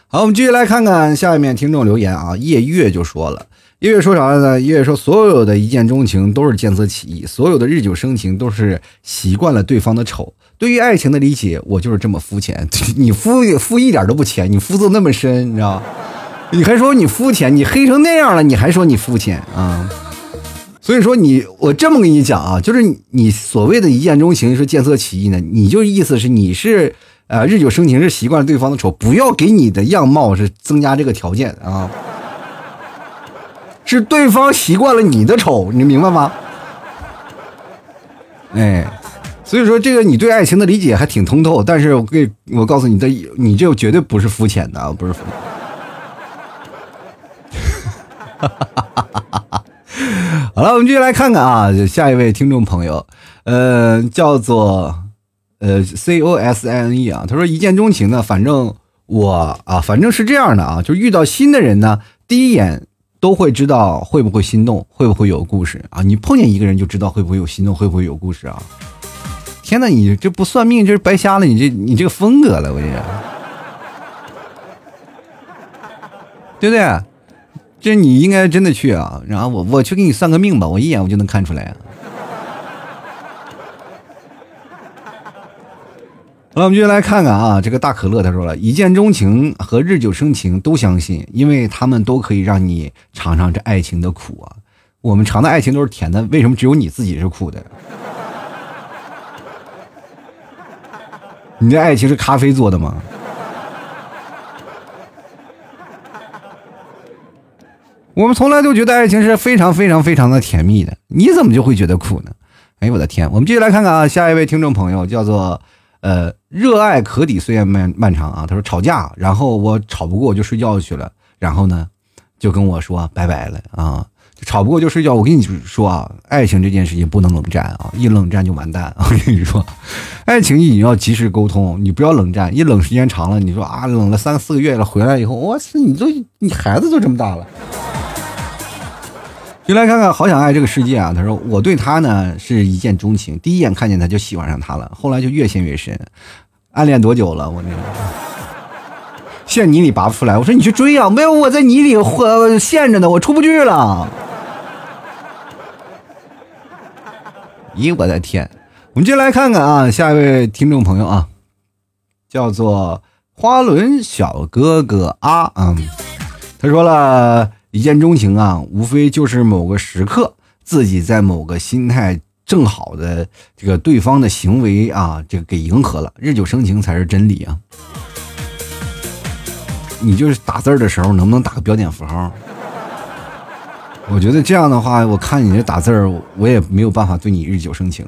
好，我们继续来看看下面听众留言啊。夜月就说了，夜月说啥了呢？夜月说，所有的一见钟情都是见色起意，所有的日久生情都是习惯了对方的丑。对于爱情的理解，我就是这么肤浅。你肤肤一点都不浅，你肤色那么深，你知道？你还说你肤浅？你黑成那样了，你还说你肤浅啊？所以说你，我这么跟你讲啊，就是你所谓的一见钟情是见色起意呢，你就意思是你是。呃，日久生情是习惯了对方的丑，不要给你的样貌是增加这个条件啊，是对方习惯了你的丑，你明白吗？哎，所以说这个你对爱情的理解还挺通透，但是我给我告诉你的，你这绝对不是肤浅的，不是。好了，我们继续来看看啊，下一位听众朋友，呃，叫做。呃，C O S I N E 啊，他说一见钟情呢，反正我啊，反正是这样的啊，就遇到新的人呢，第一眼都会知道会不会心动，会不会有故事啊。你碰见一个人就知道会不会有心动，会不会有故事啊。天哪，你这不算命，这是白瞎了你这你这个风格了，我这，对不对？这你应该真的去啊，然后我我去给你算个命吧，我一眼我就能看出来。好了，我们继续来看看啊，这个大可乐他说了一见钟情和日久生情都相信，因为他们都可以让你尝尝这爱情的苦啊。我们尝的爱情都是甜的，为什么只有你自己是苦的？你这爱情是咖啡做的吗？我们从来都觉得爱情是非常非常非常的甜蜜的，你怎么就会觉得苦呢？哎呦我的天！我们继续来看看啊，下一位听众朋友叫做。呃，热爱可抵岁月漫漫长啊。他说吵架，然后我吵不过我就睡觉去了，然后呢，就跟我说拜拜了啊。吵不过就睡觉。我跟你说啊，爱情这件事情不能冷战啊，一冷战就完蛋。我跟你说，爱情你要及时沟通，你不要冷战，一冷时间长了，你说啊，冷了三四个月了，回来以后，我操，你都你孩子都这么大了。就来看看，好想爱这个世界啊！他说，我对他呢是一见钟情，第一眼看见他就喜欢上他了，后来就越陷越深。暗恋多久了？我这陷泥里拔不出来。我说你去追啊！没有，我在泥里陷着呢，我出不去了。咦，我的天！我们接来看看啊，下一位听众朋友啊，叫做花轮小哥哥啊，嗯，他说了。一见钟情啊，无非就是某个时刻自己在某个心态正好的这个对方的行为啊，这个给迎合了。日久生情才是真理啊！你就是打字的时候能不能打个标点符号？我觉得这样的话，我看你这打字儿我也没有办法对你日久生情。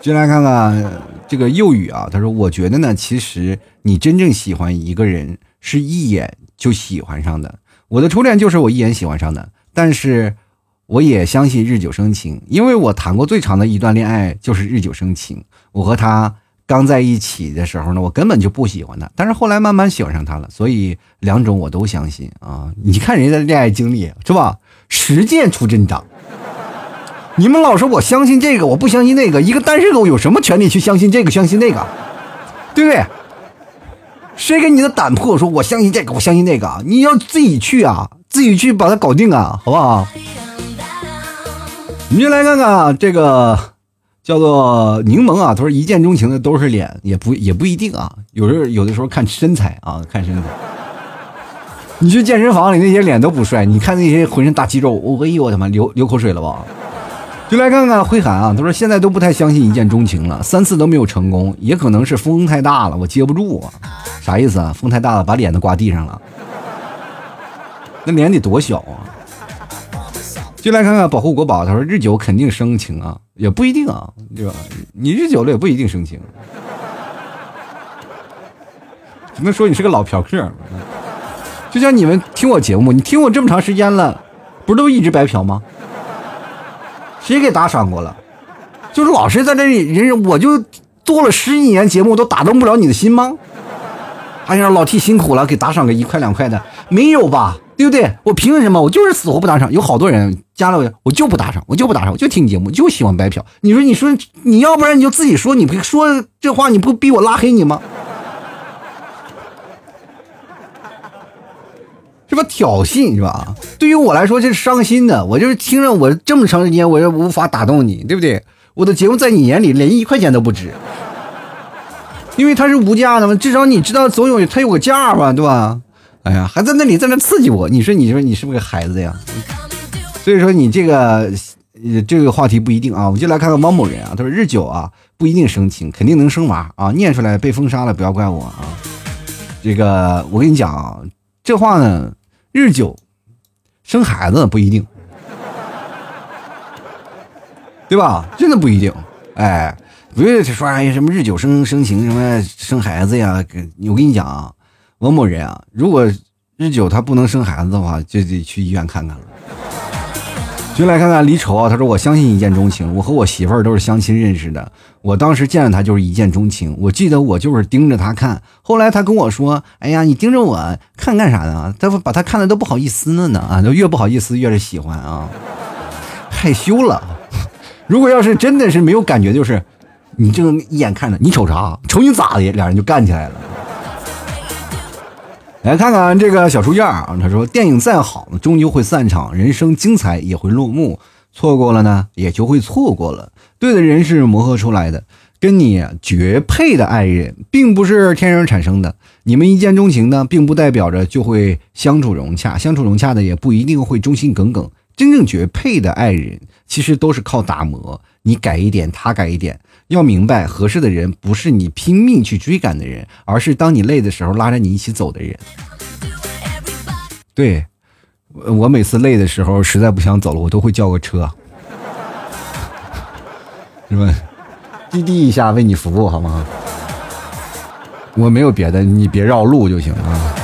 进来看看这个幼语啊，他说：“我觉得呢，其实你真正喜欢一个人是一眼。”就喜欢上的，我的初恋就是我一眼喜欢上的，但是我也相信日久生情，因为我谈过最长的一段恋爱就是日久生情。我和他刚在一起的时候呢，我根本就不喜欢他，但是后来慢慢喜欢上他了，所以两种我都相信啊。你看人家的恋爱经历是吧？实践出真章。你们老说我相信这个，我不相信那个，一个单身狗有什么权利去相信这个相信那个，对不对？谁给你的胆魄？说我相信这个，我相信那个，你要自己去啊，自己去把它搞定啊，好不好？你就来看看，这个叫做柠檬啊，他说一见钟情的都是脸，也不也不一定啊，有时候有的时候看身材啊，看身材。你去健身房里那些脸都不帅，你看那些浑身大肌肉，我哎呦我他妈流流口水了吧？就来看看辉涵啊，他说现在都不太相信一见钟情了，三次都没有成功，也可能是风太大了，我接不住啊。啥意思啊？风太大了，把脸都刮地上了，那脸得多小啊？就来看看保护国宝，他说日久肯定生情啊，也不一定啊，对吧？你日久了也不一定生情，只能说你是个老嫖客。就像你们听我节目，你听我这么长时间了，不是都一直白嫖吗？谁给打赏过了？就是老是在这里，人我就做了十几年节目，都打动不了你的心吗？哎呀，老 T 辛苦了，给打赏个一块两块的，没有吧？对不对？我凭什么？我就是死活不打赏。有好多人加了我，我就不打赏，我就不打赏，我就听你节目，就喜欢白嫖。你说，你说，你要不然你就自己说，你不说这话，你不逼我拉黑你吗？是吧？挑衅是吧？对于我来说这是伤心的。我就是听着我这么长时间，我也无法打动你，对不对？我的节目在你眼里连一块钱都不值，因为它是无价的嘛。至少你知道总有它有个价吧，对吧？哎呀，还在那里在那刺激我，你说你说你是不是个孩子呀？所以说你这个这个话题不一定啊。我们就来看看汪某人啊，他说日久啊不一定生情，肯定能生娃啊。念出来被封杀了，不要怪我啊。这个我跟你讲啊。这话呢，日久生孩子不一定，对吧？真的不一定。哎，不是说哎什么日久生生情，什么生孩子呀？我跟你讲啊，王某人啊，如果日久他不能生孩子的话，就得去医院看看了。就来看看李丑啊，他说：“我相信一见钟情，我和我媳妇儿都是相亲认识的。我当时见了他就是一见钟情，我记得我就是盯着他看。后来他跟我说：‘哎呀，你盯着我看干啥呢？’他把他看的都不好意思了呢啊，都越不好意思越是喜欢啊，害羞了。如果要是真的是没有感觉，就是你这一眼看着你瞅啥？瞅你咋的？俩人就干起来了。”来看看这个小书件啊，他说：“电影再好，终究会散场；人生精彩也会落幕。错过了呢，也就会错过了。对的人是磨合出来的，跟你绝配的爱人，并不是天生产生的。你们一见钟情呢，并不代表着就会相处融洽，相处融洽的也不一定会忠心耿耿。真正绝配的爱人，其实都是靠打磨，你改一点，他改一点。”要明白，合适的人不是你拼命去追赶的人，而是当你累的时候拉着你一起走的人。对，我每次累的时候实在不想走了，我都会叫个车，是吧？滴滴一下为你服务，好吗？我没有别的，你别绕路就行啊。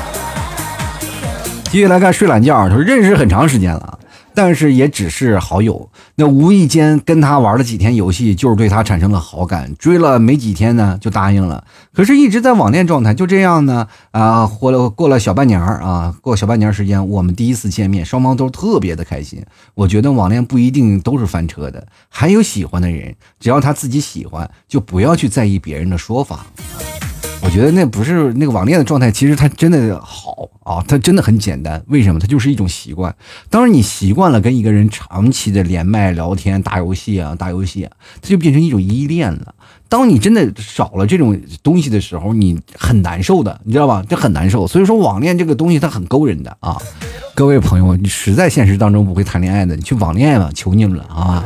继续来看睡懒觉，他说认识很长时间了。但是也只是好友，那无意间跟他玩了几天游戏，就是对他产生了好感，追了没几天呢就答应了。可是，一直在网恋状态，就这样呢啊，过了过了小半年啊，过小半年时间，我们第一次见面，双方都特别的开心。我觉得网恋不一定都是翻车的，还有喜欢的人，只要他自己喜欢，就不要去在意别人的说法。我觉得那不是那个网恋的状态，其实它真的好啊，它真的很简单。为什么？它就是一种习惯。当然，你习惯了跟一个人长期的连麦聊天、打游戏啊，打游戏，啊它就变成一种依恋了。当你真的少了这种东西的时候，你很难受的，你知道吧？这很难受。所以说，网恋这个东西它很勾人的啊。各位朋友，你实在现实当中不会谈恋爱的，你去网恋吧，求你们了啊！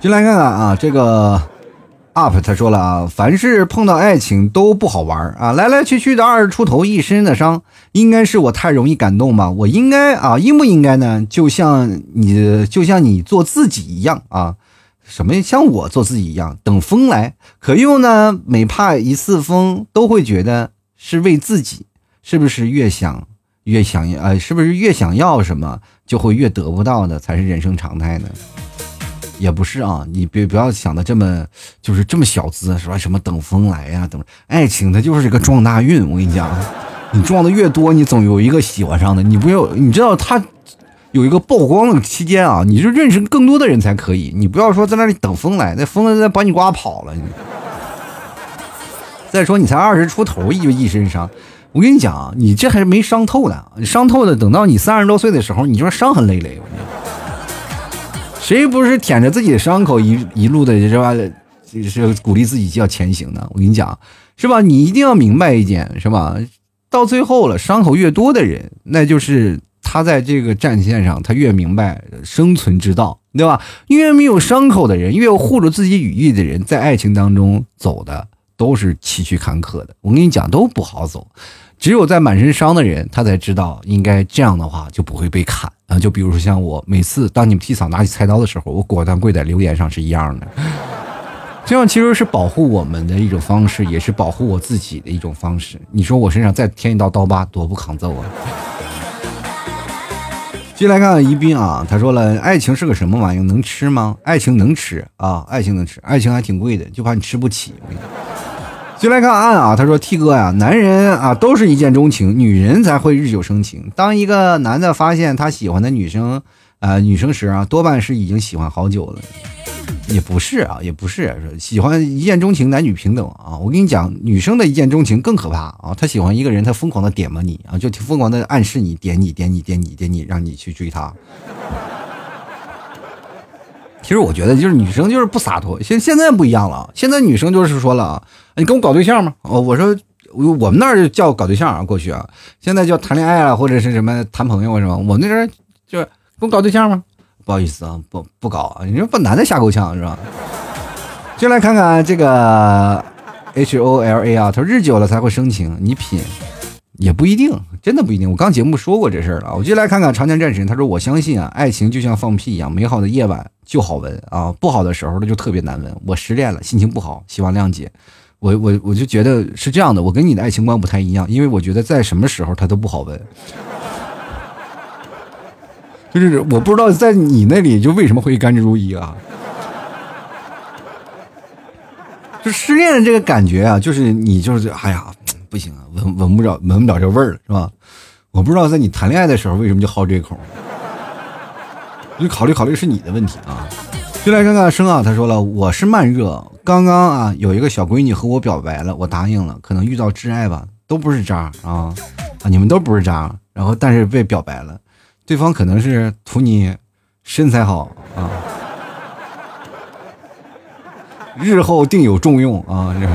进来看看啊，这个。up，他说了啊，凡是碰到爱情都不好玩啊，来来去去的二十出头，一身的伤，应该是我太容易感动吧？我应该啊，应不应该呢？就像你，就像你做自己一样啊，什么像我做自己一样，等风来。可又呢，每怕一次风，都会觉得是为自己，是不是越想越想要？呃，是不是越想要什么，就会越得不到的，才是人生常态呢？也不是啊，你别不要想的这么就是这么小资，说什么等风来呀，等爱情它就是一个撞大运。我跟你讲，你撞的越多，你总有一个喜欢上的。你不要，你知道他有一个曝光的期间啊，你就认识更多的人才可以。你不要说在那里等风来，那风再把你刮跑了。再说你才二十出头，一一身伤。我跟你讲，你这还是没伤透呢，伤透的等到你三十多岁的时候，你就是伤痕累累。谁不是舔着自己的伤口一一路的是吧？是鼓励自己要前行的。我跟你讲，是吧？你一定要明白一点，是吧？到最后了，伤口越多的人，那就是他在这个战线上，他越明白生存之道，对吧？越没有伤口的人，越护住自己羽翼的人，在爱情当中走的都是崎岖坎坷的。我跟你讲，都不好走。只有在满身伤的人，他才知道应该这样的话就不会被砍啊！就比如说像我，每次当你们替嫂拿起菜刀的时候，我果断跪在留言上是一样的。这样其实是保护我们的一种方式，也是保护我自己的一种方式。你说我身上再添一道刀疤，多不抗揍啊！继续来看宜宾啊，他说了，爱情是个什么玩意儿？能吃吗？爱情能吃啊，爱情能吃，爱情还挺贵的，就怕你吃不起。就来看案啊，他说：“T 哥呀，男人啊都是一见钟情，女人才会日久生情。当一个男的发现他喜欢的女生啊女生时啊，多半是已经喜欢好久了。也不是啊，也不是喜欢一见钟情，男女平等啊。我跟你讲，女生的一见钟情更可怕啊。她喜欢一个人，她疯狂的点嘛你啊，就疯狂的暗示你，点你，点你，点你，点你，让你去追她。”其实我觉得就是女生就是不洒脱，现现在不一样了，现在女生就是说了啊，你跟我搞对象吗？哦，我说我们那儿叫搞对象啊，过去啊，现在叫谈恋爱啊，或者是什么谈朋友是吧？我那边就是跟我搞对象吗？不好意思啊，不不搞，你说把男的吓够呛是吧？就来看看这个 H O L A 啊，他说日久了才会生情，你品。也不一定，真的不一定。我刚节目说过这事儿了，我就来看看长江战神。他说：“我相信啊，爱情就像放屁一样，美好的夜晚就好闻啊，不好的时候那就特别难闻。我失恋了，心情不好，希望谅解。我我我就觉得是这样的，我跟你的爱情观不太一样，因为我觉得在什么时候他都不好闻。就是我不知道在你那里就为什么会甘之如饴啊？就失恋的这个感觉啊，就是你就是哎呀。”不行啊，闻闻不着，闻不着这味儿了，是吧？我不知道在你谈恋爱的时候为什么就好这口，你考虑考虑是你的问题啊。就来看看生啊，他说了，我是慢热，刚刚啊有一个小闺女和我表白了，我答应了，可能遇到挚爱吧，都不是渣啊啊，你们都不是渣，然后但是被表白了，对方可能是图你身材好啊，日后定有重用啊，这。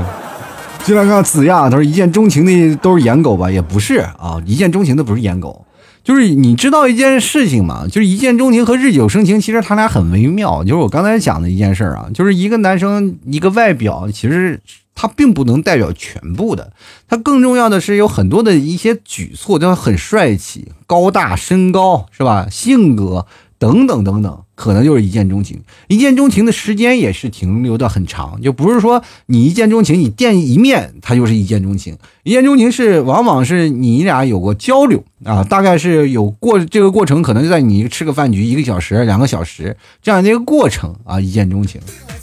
就来看子亚，他说一见钟情的都是颜狗吧？也不是啊，一见钟情的不是颜狗，就是你知道一件事情嘛，就是一见钟情和日久生情，其实他俩很微妙。就是我刚才讲的一件事啊，就是一个男生一个外表，其实他并不能代表全部的，他更重要的是有很多的一些举措，就很帅气、高大、身高是吧？性格。等等等等，可能就是一见钟情。一见钟情的时间也是停留的很长，就不是说你一见钟情，你见一面他就是一见钟情。一见钟情是往往是你俩有过交流啊，大概是有过这个过程，可能就在你吃个饭局一个小时、两个小时这样的一个过程啊，一见钟情。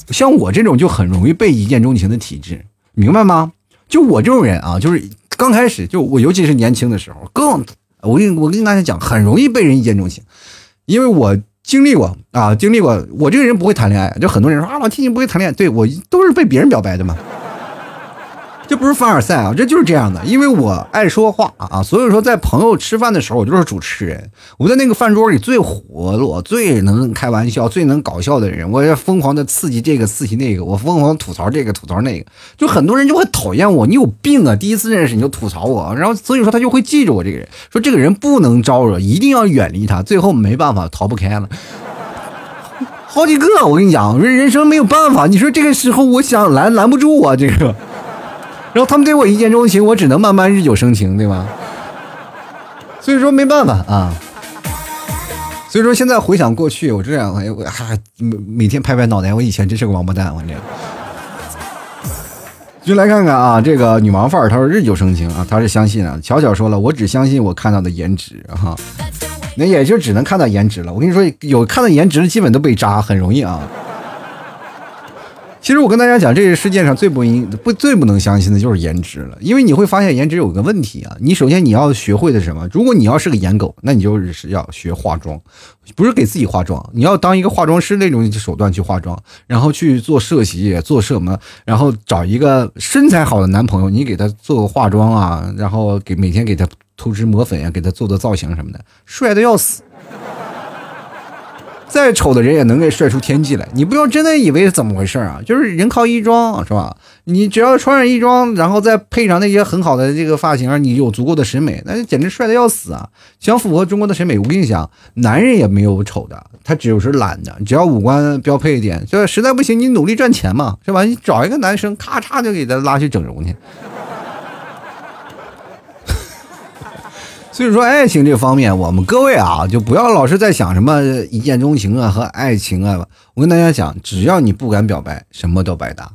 像我这种就很容易被一见钟情的体质，明白吗？就我这种人啊，就是刚开始就我，尤其是年轻的时候，更我跟我跟大家讲，很容易被人一见钟情。因为我经历过啊，经历过，我这个人不会谈恋爱，就很多人说啊，老天你不会谈恋爱，对我都是被别人表白的嘛。这不是凡尔赛啊，这就是这样的。因为我爱说话啊，所以说在朋友吃饭的时候，我就是主持人。我在那个饭桌里最活络、最能开玩笑、最能搞笑的人。我要疯狂的刺激这个、刺激那个，我疯狂吐槽这个、吐槽那个。就很多人就会讨厌我，你有病啊！第一次认识你就吐槽我，然后所以说他就会记着我这个人，说这个人不能招惹，一定要远离他。最后没办法，逃不开了。好几个，我跟你讲，人人生没有办法。你说这个时候，我想拦拦不住啊，这个。然后他们对我一见钟情，我只能慢慢日久生情，对吧？所以说没办法啊。所以说现在回想过去，我这样，哎，我还每每天拍拍脑袋，我以前真是个王八蛋，我这。就来看看啊，这个女王范儿，她说日久生情啊，她是相信啊。巧巧说了，我只相信我看到的颜值哈，那也就只能看到颜值了。我跟你说，有看到颜值的，基本都被渣，很容易啊。其实我跟大家讲，这个世界上最不应不最不能相信的就是颜值了，因为你会发现颜值有个问题啊。你首先你要学会的什么？如果你要是个颜狗，那你就是要学化妆，不是给自己化妆，你要当一个化妆师那种手段去化妆，然后去做社企，做什么，然后找一个身材好的男朋友，你给他做个化妆啊，然后给每天给他涂脂抹粉呀，给他做做造型什么的，帅的要死。再丑的人也能给帅出天际来，你不要真的以为是怎么回事啊？就是人靠衣装，是吧？你只要穿上衣装，然后再配上那些很好的这个发型，你有足够的审美，那简直帅的要死啊！想符合中国的审美，我跟你讲，男人也没有丑的，他只有是懒的。只要五官标配一点，就是实在不行，你努力赚钱嘛，是吧？你找一个男生，咔嚓就给他拉去整容去。所以说，爱情这方面，我们各位啊，就不要老是在想什么一见钟情啊和爱情啊。我跟大家讲，只要你不敢表白，什么都白搭。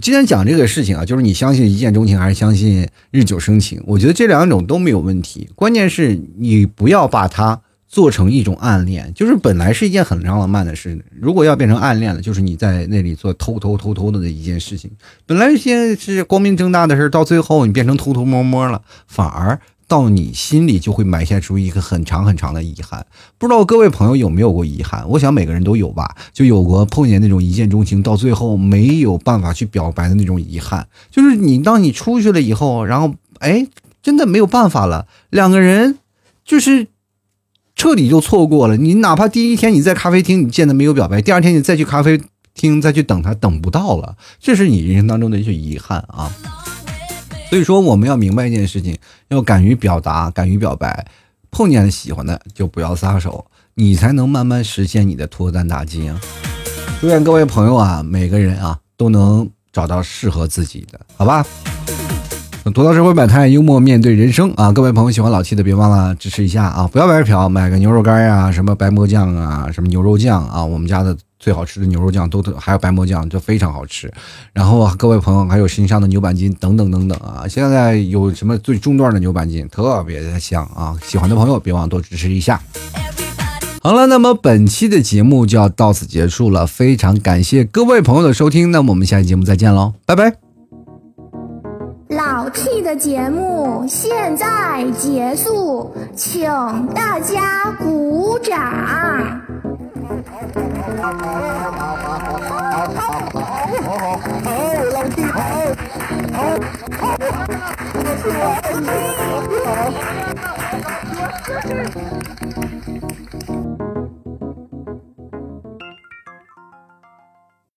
今天讲这个事情啊，就是你相信一见钟情还是相信日久生情？我觉得这两种都没有问题，关键是你不要把它做成一种暗恋，就是本来是一件很浪漫的事，如果要变成暗恋了，就是你在那里做偷偷偷偷的的一件事情。本来现在是光明正大的事，到最后你变成偷偷摸摸了，反而到你心里就会埋下出一个很长很长的遗憾。不知道各位朋友有没有过遗憾？我想每个人都有吧，就有过碰见那种一见钟情，到最后没有办法去表白的那种遗憾。就是你当你出去了以后，然后哎，真的没有办法了，两个人就是。彻底就错过了。你哪怕第一天你在咖啡厅你见他没有表白，第二天你再去咖啡厅再去等他，等不到了，这是你人生当中的一些遗憾啊。所以说，我们要明白一件事情，要敢于表达，敢于表白。碰见喜欢的就不要撒手，你才能慢慢实现你的脱单大计啊！祝愿各位朋友啊，每个人啊都能找到适合自己的，好吧？吐槽社会百态，幽默面对人生啊！各位朋友喜欢老七的，别忘了支持一下啊！不要白嫖，买个牛肉干呀，什么白馍酱啊，什么牛肉酱啊，我们家的最好吃的牛肉酱都还有白馍酱，就非常好吃。然后各位朋友还有身上的牛板筋等等等等啊！现在有什么最中段的牛板筋，特别的香啊！喜欢的朋友别忘多支持一下。好了，那么本期的节目就要到此结束了，非常感谢各位朋友的收听，那么我们下期节目再见喽，拜拜。老 T 的节目现在结束，请大家鼓掌。好好好，好好好，老弟好，好，好，